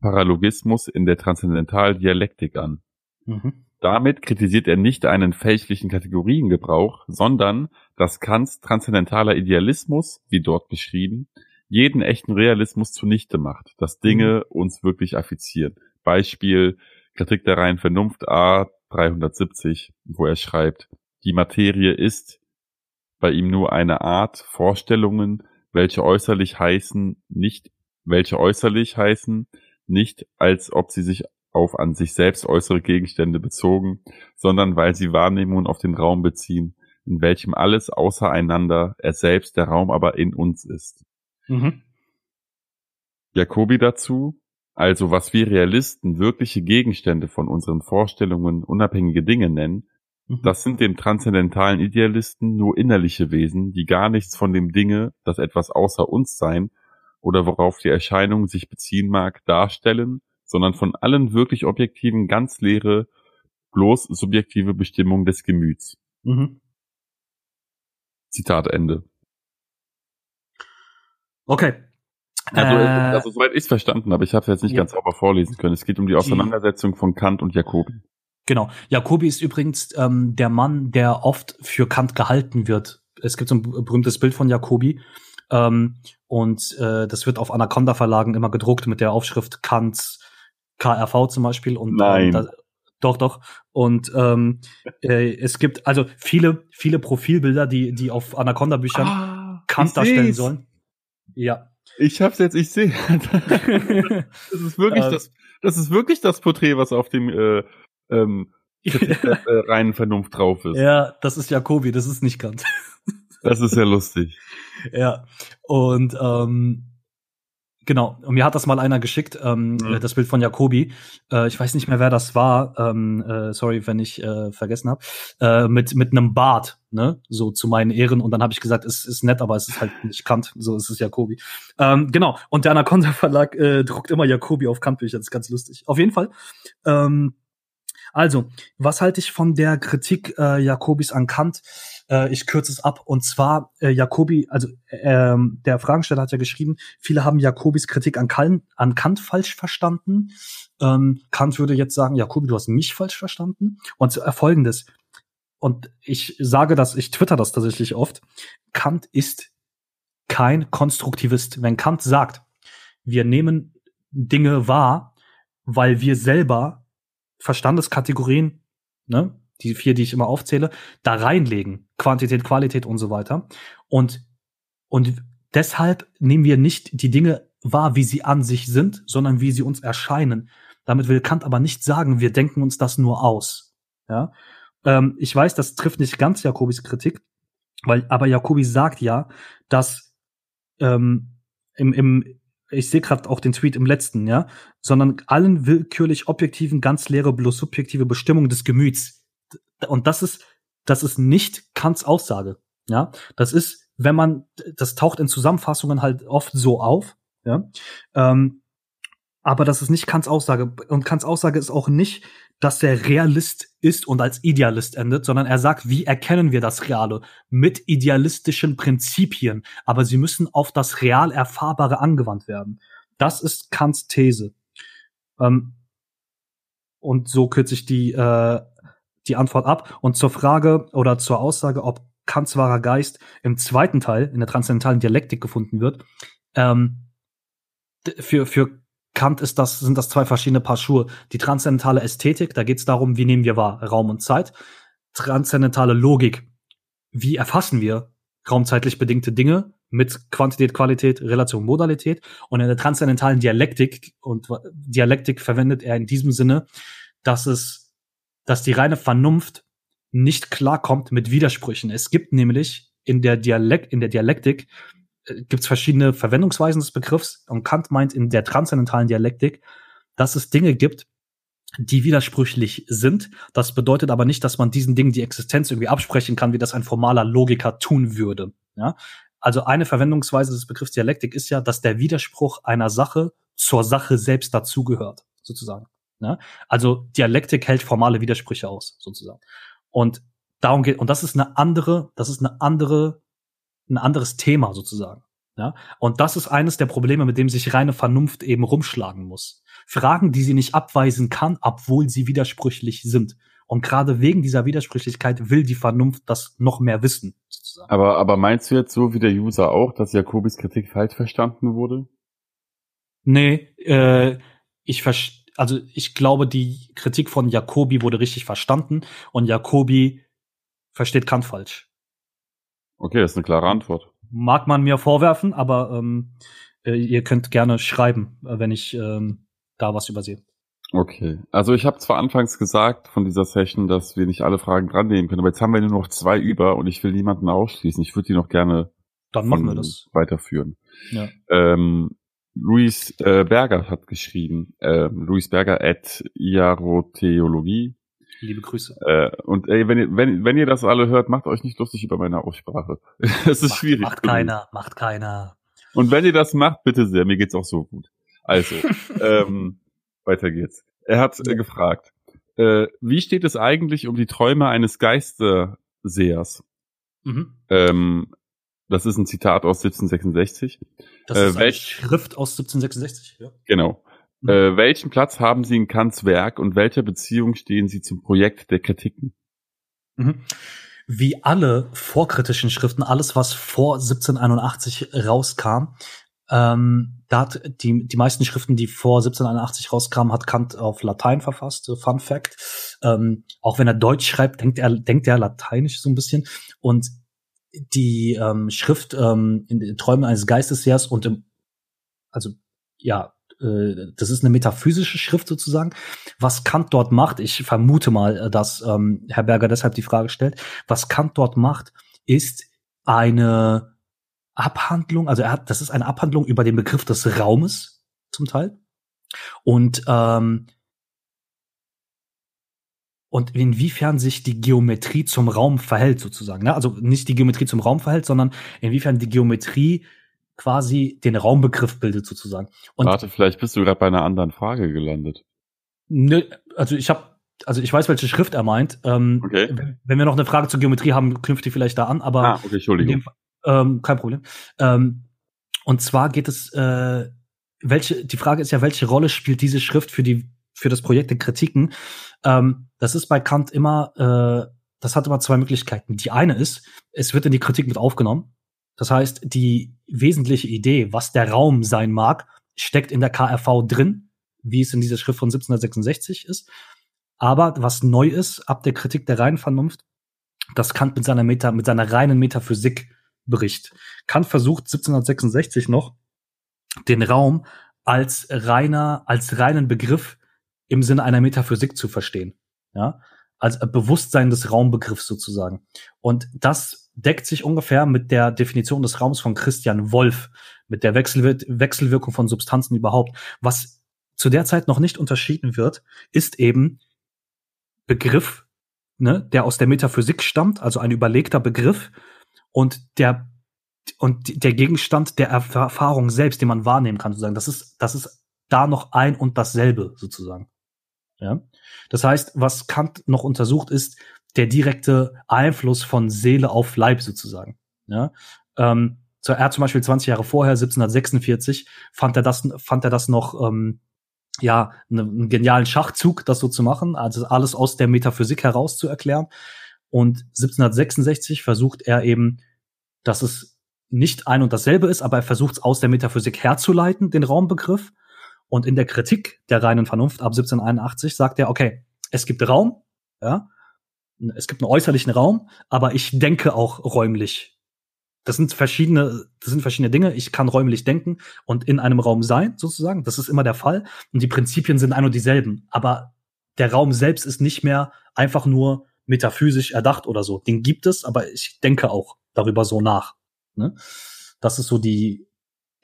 Paralogismus in der Transzendenthaldialektik an. Mhm. Damit kritisiert er nicht einen fälschlichen Kategoriengebrauch, sondern dass Kants transzendentaler Idealismus, wie dort beschrieben, jeden echten Realismus zunichte macht, dass Dinge mhm. uns wirklich affizieren. Beispiel Kritik der reinen Vernunft A 370, wo er schreibt, die Materie ist bei ihm nur eine Art Vorstellungen, welche äußerlich heißen, nicht, welche äußerlich heißen, nicht als ob sie sich auf an sich selbst äußere Gegenstände bezogen, sondern weil sie Wahrnehmungen auf den Raum beziehen, in welchem alles außereinander, er selbst, der Raum aber in uns ist. Mhm. Jacobi dazu, also was wir Realisten wirkliche Gegenstände von unseren Vorstellungen unabhängige Dinge nennen, mhm. das sind dem transzendentalen Idealisten nur innerliche Wesen, die gar nichts von dem Dinge, das etwas außer uns sein, oder worauf die Erscheinung sich beziehen mag, darstellen, sondern von allen wirklich objektiven, ganz leere, bloß subjektive Bestimmung des Gemüts. Mhm. Zitat Ende. Okay. Also, äh, also soweit ich es verstanden habe, ich habe es jetzt nicht ja. ganz sauber vorlesen können. Es geht um die Auseinandersetzung von Kant und Jacobi. Genau. Jacobi ist übrigens ähm, der Mann, der oft für Kant gehalten wird. Es gibt so ein berühmtes Bild von Jacobi, ähm, und äh, das wird auf Anaconda Verlagen immer gedruckt mit der Aufschrift Kants KRV zum Beispiel. Und ähm, Nein. Ähm, da, Doch, doch. Und ähm, äh, es gibt also viele, viele Profilbilder, die, die auf Anaconda-Büchern ah, Kant darstellen sollen. Ja. Ich hab's jetzt, ich sehe. das ist wirklich äh, das, das ist wirklich das Porträt, was auf dem äh, ähm, der, äh, reinen Vernunft drauf ist. Ja, das ist Jakobi, das ist nicht Kant. Das ist ja lustig. Ja. Und ähm, Genau, und mir hat das mal einer geschickt, ähm, mhm. das Bild von Jakobi. Äh, ich weiß nicht mehr, wer das war. Ähm, äh, sorry, wenn ich äh, vergessen habe. Äh, mit mit einem Bart, ne, so zu meinen Ehren. Und dann habe ich gesagt, es ist nett, aber es ist halt nicht Kant. So ist es Jakobi. Ähm, genau. Und der Anaconda Verlag äh, druckt immer Jakobi auf Kantbücher. Das ist ganz lustig. Auf jeden Fall. Ähm, also, was halte ich von der Kritik äh, Jakobis an Kant? Äh, ich kürze es ab. Und zwar, äh, Jakobi, also ähm, der Fragensteller hat ja geschrieben, viele haben Jakobis Kritik an, Kant, an Kant falsch verstanden. Ähm, Kant würde jetzt sagen, Jakobi, du hast mich falsch verstanden. Und äh, folgendes, und ich sage das, ich twitter das tatsächlich oft, Kant ist kein Konstruktivist. Wenn Kant sagt, wir nehmen Dinge wahr, weil wir selber Verstandeskategorien, ne, die vier, die ich immer aufzähle, da reinlegen. Quantität, Qualität und so weiter. Und, und deshalb nehmen wir nicht die Dinge wahr, wie sie an sich sind, sondern wie sie uns erscheinen. Damit will Kant aber nicht sagen, wir denken uns das nur aus. Ja, ähm, ich weiß, das trifft nicht ganz Jakobis Kritik, weil, aber Jakobi sagt ja, dass ähm, im, im, ich sehe gerade auch den Tweet im letzten, ja, sondern allen willkürlich objektiven, ganz leere, bloß subjektive Bestimmung des Gemüts. Und das ist, das ist nicht Kants Aussage, ja. Das ist, wenn man, das taucht in Zusammenfassungen halt oft so auf, ja. Ähm, aber das ist nicht Kants Aussage. Und Kants Aussage ist auch nicht, dass der Realist ist und als Idealist endet, sondern er sagt, wie erkennen wir das Reale? Mit idealistischen Prinzipien. Aber sie müssen auf das real Erfahrbare angewandt werden. Das ist Kants These. Ähm, und so kürze ich die, äh, die Antwort ab. Und zur Frage oder zur Aussage, ob Kants wahrer Geist im zweiten Teil, in der transzendentalen Dialektik gefunden wird, ähm, für, für Kant ist das, sind das zwei verschiedene Paar Schuhe. Die transzendentale Ästhetik, da geht es darum, wie nehmen wir wahr Raum und Zeit. Transzendentale Logik, wie erfassen wir raumzeitlich bedingte Dinge mit Quantität, Qualität, Relation, Modalität. Und in der transzendentalen Dialektik, und Dialektik verwendet er in diesem Sinne, dass es, dass die reine Vernunft nicht klarkommt mit Widersprüchen. Es gibt nämlich in der Dialekt, in der Dialektik gibt es verschiedene Verwendungsweisen des Begriffs und Kant meint in der transzendentalen Dialektik, dass es Dinge gibt, die widersprüchlich sind. Das bedeutet aber nicht, dass man diesen Dingen die Existenz irgendwie absprechen kann, wie das ein formaler Logiker tun würde. Ja? Also eine Verwendungsweise des Begriffs Dialektik ist ja, dass der Widerspruch einer Sache zur Sache selbst dazugehört, sozusagen. Ja? Also Dialektik hält formale Widersprüche aus, sozusagen. Und darum geht, und das ist eine andere, das ist eine andere ein anderes Thema sozusagen. Ja? Und das ist eines der Probleme, mit dem sich reine Vernunft eben rumschlagen muss. Fragen, die sie nicht abweisen kann, obwohl sie widersprüchlich sind. Und gerade wegen dieser Widersprüchlichkeit will die Vernunft das noch mehr wissen. Sozusagen. Aber, aber meinst du jetzt so wie der User auch, dass Jakobis Kritik falsch verstanden wurde? Nee, äh, ich also ich glaube, die Kritik von Jakobi wurde richtig verstanden und Jakobi versteht Kant falsch. Okay, das ist eine klare Antwort. Mag man mir vorwerfen, aber ähm, äh, ihr könnt gerne schreiben, äh, wenn ich ähm, da was übersehe. Okay, also ich habe zwar anfangs gesagt von dieser Session, dass wir nicht alle Fragen dran nehmen können, aber jetzt haben wir nur noch zwei über und ich will niemanden ausschließen. Ich würde die noch gerne dann machen wir das weiterführen. Ja. Ähm, Luis äh, Berger hat geschrieben, äh, Luis Berger at Iarotheologie Liebe Grüße. Äh, und ey, wenn ihr, wenn, wenn ihr das alle hört, macht euch nicht lustig über meine Aussprache. Es ist macht, schwierig. Macht keiner, macht keiner. Und wenn ihr das macht, bitte sehr, mir geht's auch so gut. Also, ähm, weiter geht's. Er hat äh, gefragt, äh, wie steht es eigentlich um die Träume eines Geistersehers? Mhm. Ähm, das ist ein Zitat aus 1766. Das ist äh, eine Schrift aus 1766, ja. Genau. Äh, welchen Platz haben Sie in Kants Werk und welcher Beziehung stehen Sie zum Projekt der Kritiken? Mhm. Wie alle vorkritischen Schriften, alles was vor 1781 rauskam, Ähm, da hat die, die meisten Schriften, die vor 1781 rauskamen, hat Kant auf Latein verfasst, Fun Fact. Ähm, auch wenn er Deutsch schreibt, denkt er, denkt er lateinisch so ein bisschen. Und die ähm, Schrift ähm, in den Träumen eines Geistesjahrs und im, also ja, äh, das ist eine metaphysische Schrift sozusagen. Was Kant dort macht, ich vermute mal, äh, dass ähm, Herr Berger deshalb die Frage stellt, was Kant dort macht, ist eine Abhandlung, also er hat, das ist eine Abhandlung über den Begriff des Raumes zum Teil. Und ähm, und inwiefern sich die Geometrie zum Raum verhält sozusagen. Ne? Also nicht die Geometrie zum Raum verhält, sondern inwiefern die Geometrie quasi den Raumbegriff bildet sozusagen. Und Warte, vielleicht bist du gerade bei einer anderen Frage gelandet. Ne, also ich habe, also ich weiß, welche Schrift er meint. Ähm, okay. Wenn wir noch eine Frage zur Geometrie haben, knüpft die vielleicht da an, aber ah, okay, Entschuldigung. Dem, ähm, kein Problem. Ähm, und zwar geht es, äh, welche, die Frage ist ja, welche Rolle spielt diese Schrift für die, für das Projekt der Kritiken? Ähm, das ist bei Kant immer, äh, das hat immer zwei Möglichkeiten. Die eine ist, es wird in die Kritik mit aufgenommen. Das heißt, die wesentliche Idee, was der Raum sein mag, steckt in der KRV drin, wie es in dieser Schrift von 1766 ist. Aber was neu ist, ab der Kritik der reinen Vernunft, das Kant mit seiner Meta, mit seiner reinen Metaphysik bricht. Kant versucht 1766 noch, den Raum als reiner, als reinen Begriff im Sinne einer Metaphysik zu verstehen. Ja, als Bewusstsein des Raumbegriffs sozusagen. Und das deckt sich ungefähr mit der Definition des Raums von Christian Wolff, mit der Wechselwir Wechselwirkung von Substanzen überhaupt. Was zu der Zeit noch nicht unterschieden wird, ist eben Begriff, ne, der aus der Metaphysik stammt, also ein überlegter Begriff und der und der Gegenstand der Erfahrung selbst, den man wahrnehmen kann, sozusagen. Das ist, das ist da noch ein und dasselbe, sozusagen. Ja. Das heißt, was Kant noch untersucht, ist der direkte Einfluss von Seele auf Leib sozusagen. Ja. Ähm, er hat zum Beispiel 20 Jahre vorher, 1746, fand er das, fand er das noch, ähm, ja, ne, einen genialen Schachzug, das so zu machen, also alles aus der Metaphysik heraus zu erklären. Und 1766 versucht er eben, dass es nicht ein und dasselbe ist, aber er versucht es aus der Metaphysik herzuleiten, den Raumbegriff. Und in der Kritik der reinen Vernunft ab 1781 sagt er, okay, es gibt Raum, ja, es gibt einen äußerlichen Raum, aber ich denke auch räumlich. Das sind verschiedene, das sind verschiedene Dinge. Ich kann räumlich denken und in einem Raum sein, sozusagen. Das ist immer der Fall. Und die Prinzipien sind ein und dieselben. Aber der Raum selbst ist nicht mehr einfach nur metaphysisch erdacht oder so. Den gibt es, aber ich denke auch darüber so nach. Ne? Das ist so die,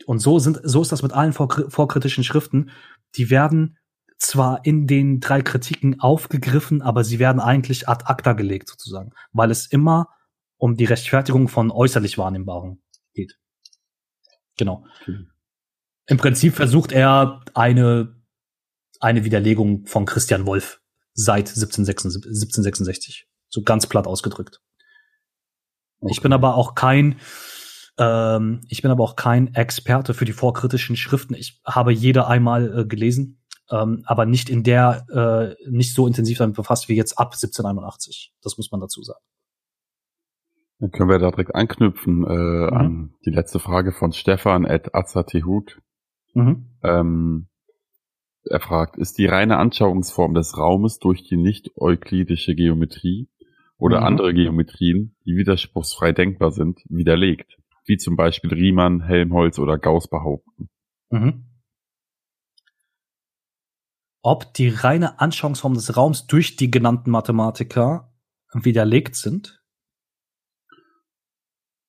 und so sind, so ist das mit allen vorkritischen Schriften. Die werden zwar in den drei Kritiken aufgegriffen, aber sie werden eigentlich ad acta gelegt sozusagen, weil es immer um die Rechtfertigung von äußerlich Wahrnehmbaren geht. Genau. Okay. Im Prinzip versucht er eine, eine Widerlegung von Christian Wolff seit 1766, 1766 so ganz platt ausgedrückt. Okay. Ich bin aber auch kein, ähm, ich bin aber auch kein Experte für die vorkritischen Schriften. Ich habe jede einmal äh, gelesen, ähm, aber nicht in der, äh, nicht so intensiv damit befasst wie jetzt ab 1781. Das muss man dazu sagen. Dann können wir da direkt anknüpfen äh, mhm. an die letzte Frage von Stefan at Azatehut. Mhm. Ähm, er fragt, ist die reine Anschauungsform des Raumes durch die nicht-euklidische Geometrie oder mhm. andere Geometrien, die widerspruchsfrei denkbar sind, widerlegt? wie zum Beispiel Riemann, Helmholtz oder Gauss behaupten. Mhm. Ob die reine Anschauungsform des Raums durch die genannten Mathematiker widerlegt sind?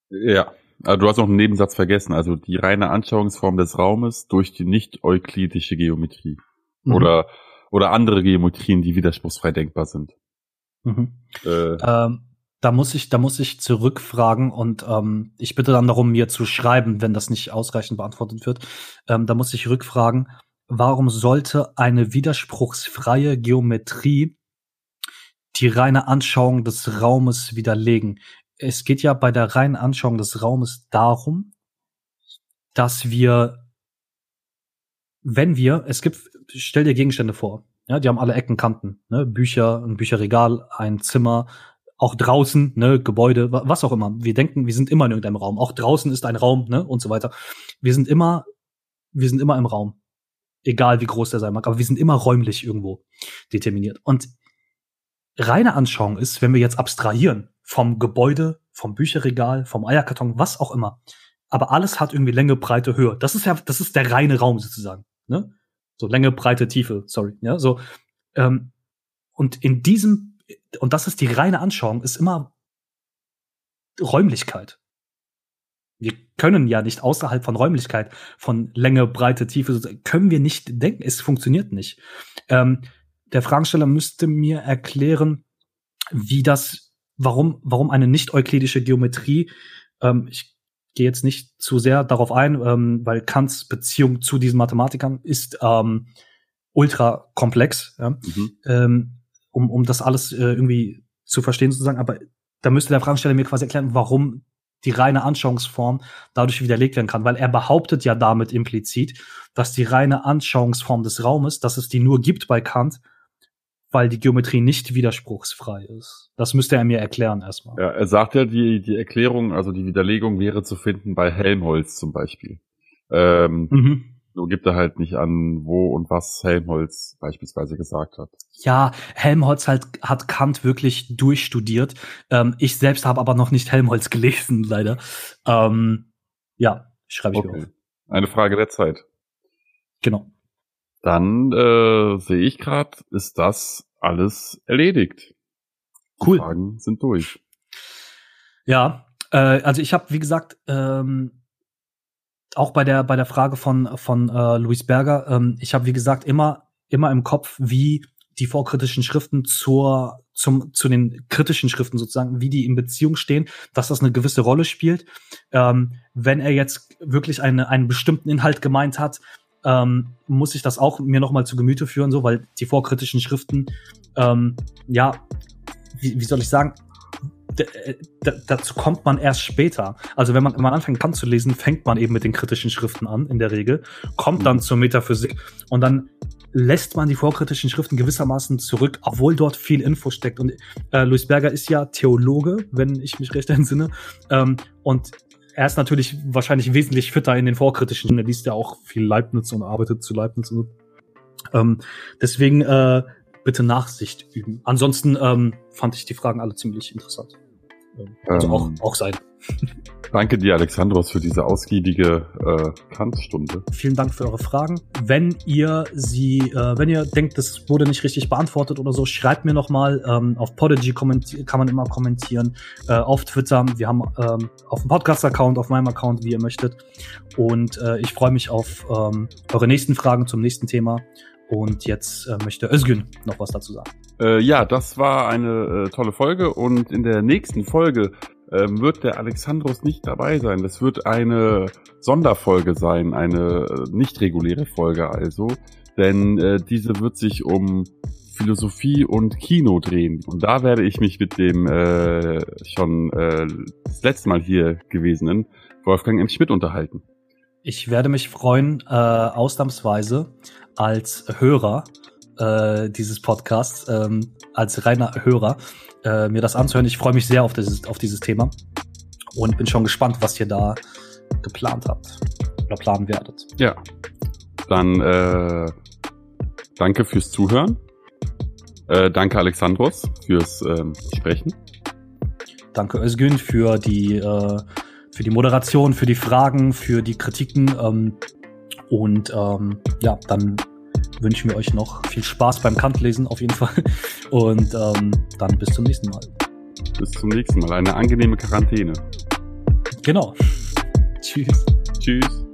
Ja, also du hast noch einen Nebensatz vergessen. Also die reine Anschauungsform des Raumes durch die nicht-euklidische Geometrie. Mhm. Oder, oder andere Geometrien, die widerspruchsfrei denkbar sind. Mhm. Äh, ähm, da muss ich, da muss ich zurückfragen und ähm, ich bitte dann darum, mir zu schreiben, wenn das nicht ausreichend beantwortet wird. Ähm, da muss ich rückfragen, warum sollte eine widerspruchsfreie Geometrie die reine Anschauung des Raumes widerlegen? Es geht ja bei der reinen Anschauung des Raumes darum, dass wir, wenn wir, es gibt, stell dir Gegenstände vor, ja, die haben alle Ecken, Kanten, ne? Bücher, ein Bücherregal, ein Zimmer, auch draußen, ne, Gebäude, was auch immer. Wir denken, wir sind immer in irgendeinem Raum. Auch draußen ist ein Raum, ne, und so weiter. Wir sind immer, wir sind immer im Raum. Egal wie groß der sein mag, aber wir sind immer räumlich irgendwo determiniert. Und reine Anschauung ist, wenn wir jetzt abstrahieren vom Gebäude, vom Bücherregal, vom Eierkarton, was auch immer. Aber alles hat irgendwie Länge, Breite, Höhe. Das ist ja, das ist der reine Raum sozusagen. Ne? So Länge, Breite, Tiefe, sorry. Ja, so. Ähm, und in diesem, und das ist die reine Anschauung, ist immer Räumlichkeit. Wir können ja nicht außerhalb von Räumlichkeit, von Länge, Breite, Tiefe, können wir nicht denken. Es funktioniert nicht. Ähm, der Fragensteller müsste mir erklären, wie das, warum, warum eine nicht-euklidische Geometrie, ähm, ich gehe jetzt nicht zu sehr darauf ein, ähm, weil Kants Beziehung zu diesen Mathematikern ist ähm, ultra komplex, ja? mhm. ähm, um, um das alles äh, irgendwie zu verstehen sozusagen. Aber da müsste der Fragensteller mir quasi erklären, warum die reine Anschauungsform dadurch widerlegt werden kann, weil er behauptet ja damit implizit, dass die reine Anschauungsform des Raumes, dass es die nur gibt bei Kant, weil die Geometrie nicht widerspruchsfrei ist. Das müsste er mir erklären erstmal. Ja, er sagt ja, die, die Erklärung, also die Widerlegung wäre zu finden bei Helmholtz zum Beispiel. Ähm, mhm. Nur gibt er halt nicht an, wo und was Helmholtz beispielsweise gesagt hat. Ja, Helmholtz halt, hat Kant wirklich durchstudiert. Ähm, ich selbst habe aber noch nicht Helmholtz gelesen, leider. Ähm, ja, schreibe ich okay. mir auf. Eine Frage der Zeit. Genau. Dann äh, sehe ich gerade, ist das alles erledigt. Cool. Die Fragen sind durch. Ja, äh, also ich habe, wie gesagt, ähm, auch bei der bei der Frage von von äh, Luis Berger, ähm, ich habe wie gesagt immer immer im Kopf, wie die vorkritischen Schriften zur zum zu den kritischen Schriften sozusagen, wie die in Beziehung stehen, dass das eine gewisse Rolle spielt. Ähm, wenn er jetzt wirklich eine, einen bestimmten Inhalt gemeint hat, ähm, muss ich das auch mir nochmal zu Gemüte führen, so, weil die vorkritischen Schriften, ähm, ja, wie, wie soll ich sagen, dazu kommt man erst später. Also wenn man, wenn man anfängt Kant zu lesen, fängt man eben mit den kritischen Schriften an, in der Regel, kommt dann zur Metaphysik und dann lässt man die vorkritischen Schriften gewissermaßen zurück, obwohl dort viel Info steckt. Und äh, Luis Berger ist ja Theologe, wenn ich mich recht entsinne. Ähm, und er ist natürlich wahrscheinlich wesentlich fitter in den vorkritischen. Er liest ja auch viel Leibniz und arbeitet zu Leibniz. Und so. ähm, deswegen äh, bitte Nachsicht üben. Ansonsten ähm, fand ich die Fragen alle ziemlich interessant. Also auch, ähm, auch sein. Danke dir, Alexandros, für diese ausgiebige äh, Kantstunde. Vielen Dank für eure Fragen. Wenn ihr sie, äh, wenn ihr denkt, das wurde nicht richtig beantwortet oder so, schreibt mir nochmal. Ähm, auf Podigy kann man immer kommentieren. Äh, auf Twitter. Wir haben ähm, auf dem Podcast-Account, auf meinem Account, wie ihr möchtet. Und äh, ich freue mich auf ähm, eure nächsten Fragen zum nächsten Thema. Und jetzt äh, möchte Özgün noch was dazu sagen. Äh, ja, das war eine äh, tolle Folge und in der nächsten Folge ähm, wird der Alexandros nicht dabei sein. Das wird eine Sonderfolge sein, eine äh, nicht reguläre Folge also, denn äh, diese wird sich um Philosophie und Kino drehen. Und da werde ich mich mit dem äh, schon äh, das letzte Mal hier gewesenen Wolfgang M. Schmidt unterhalten. Ich werde mich freuen, äh, ausnahmsweise als Hörer äh, dieses Podcasts, ähm, als reiner Hörer, äh, mir das anzuhören. Ich freue mich sehr auf dieses, auf dieses Thema und bin schon gespannt, was ihr da geplant habt oder planen werdet. Ja, dann äh, danke fürs Zuhören. Äh, danke Alexandros fürs ähm, Sprechen. Danke Özgün für die äh, für die Moderation, für die Fragen, für die Kritiken. Ähm, und ähm, ja, dann wünschen wir euch noch viel Spaß beim Kantlesen auf jeden Fall. Und ähm, dann bis zum nächsten Mal. Bis zum nächsten Mal. Eine angenehme Quarantäne. Genau. Tschüss. Tschüss.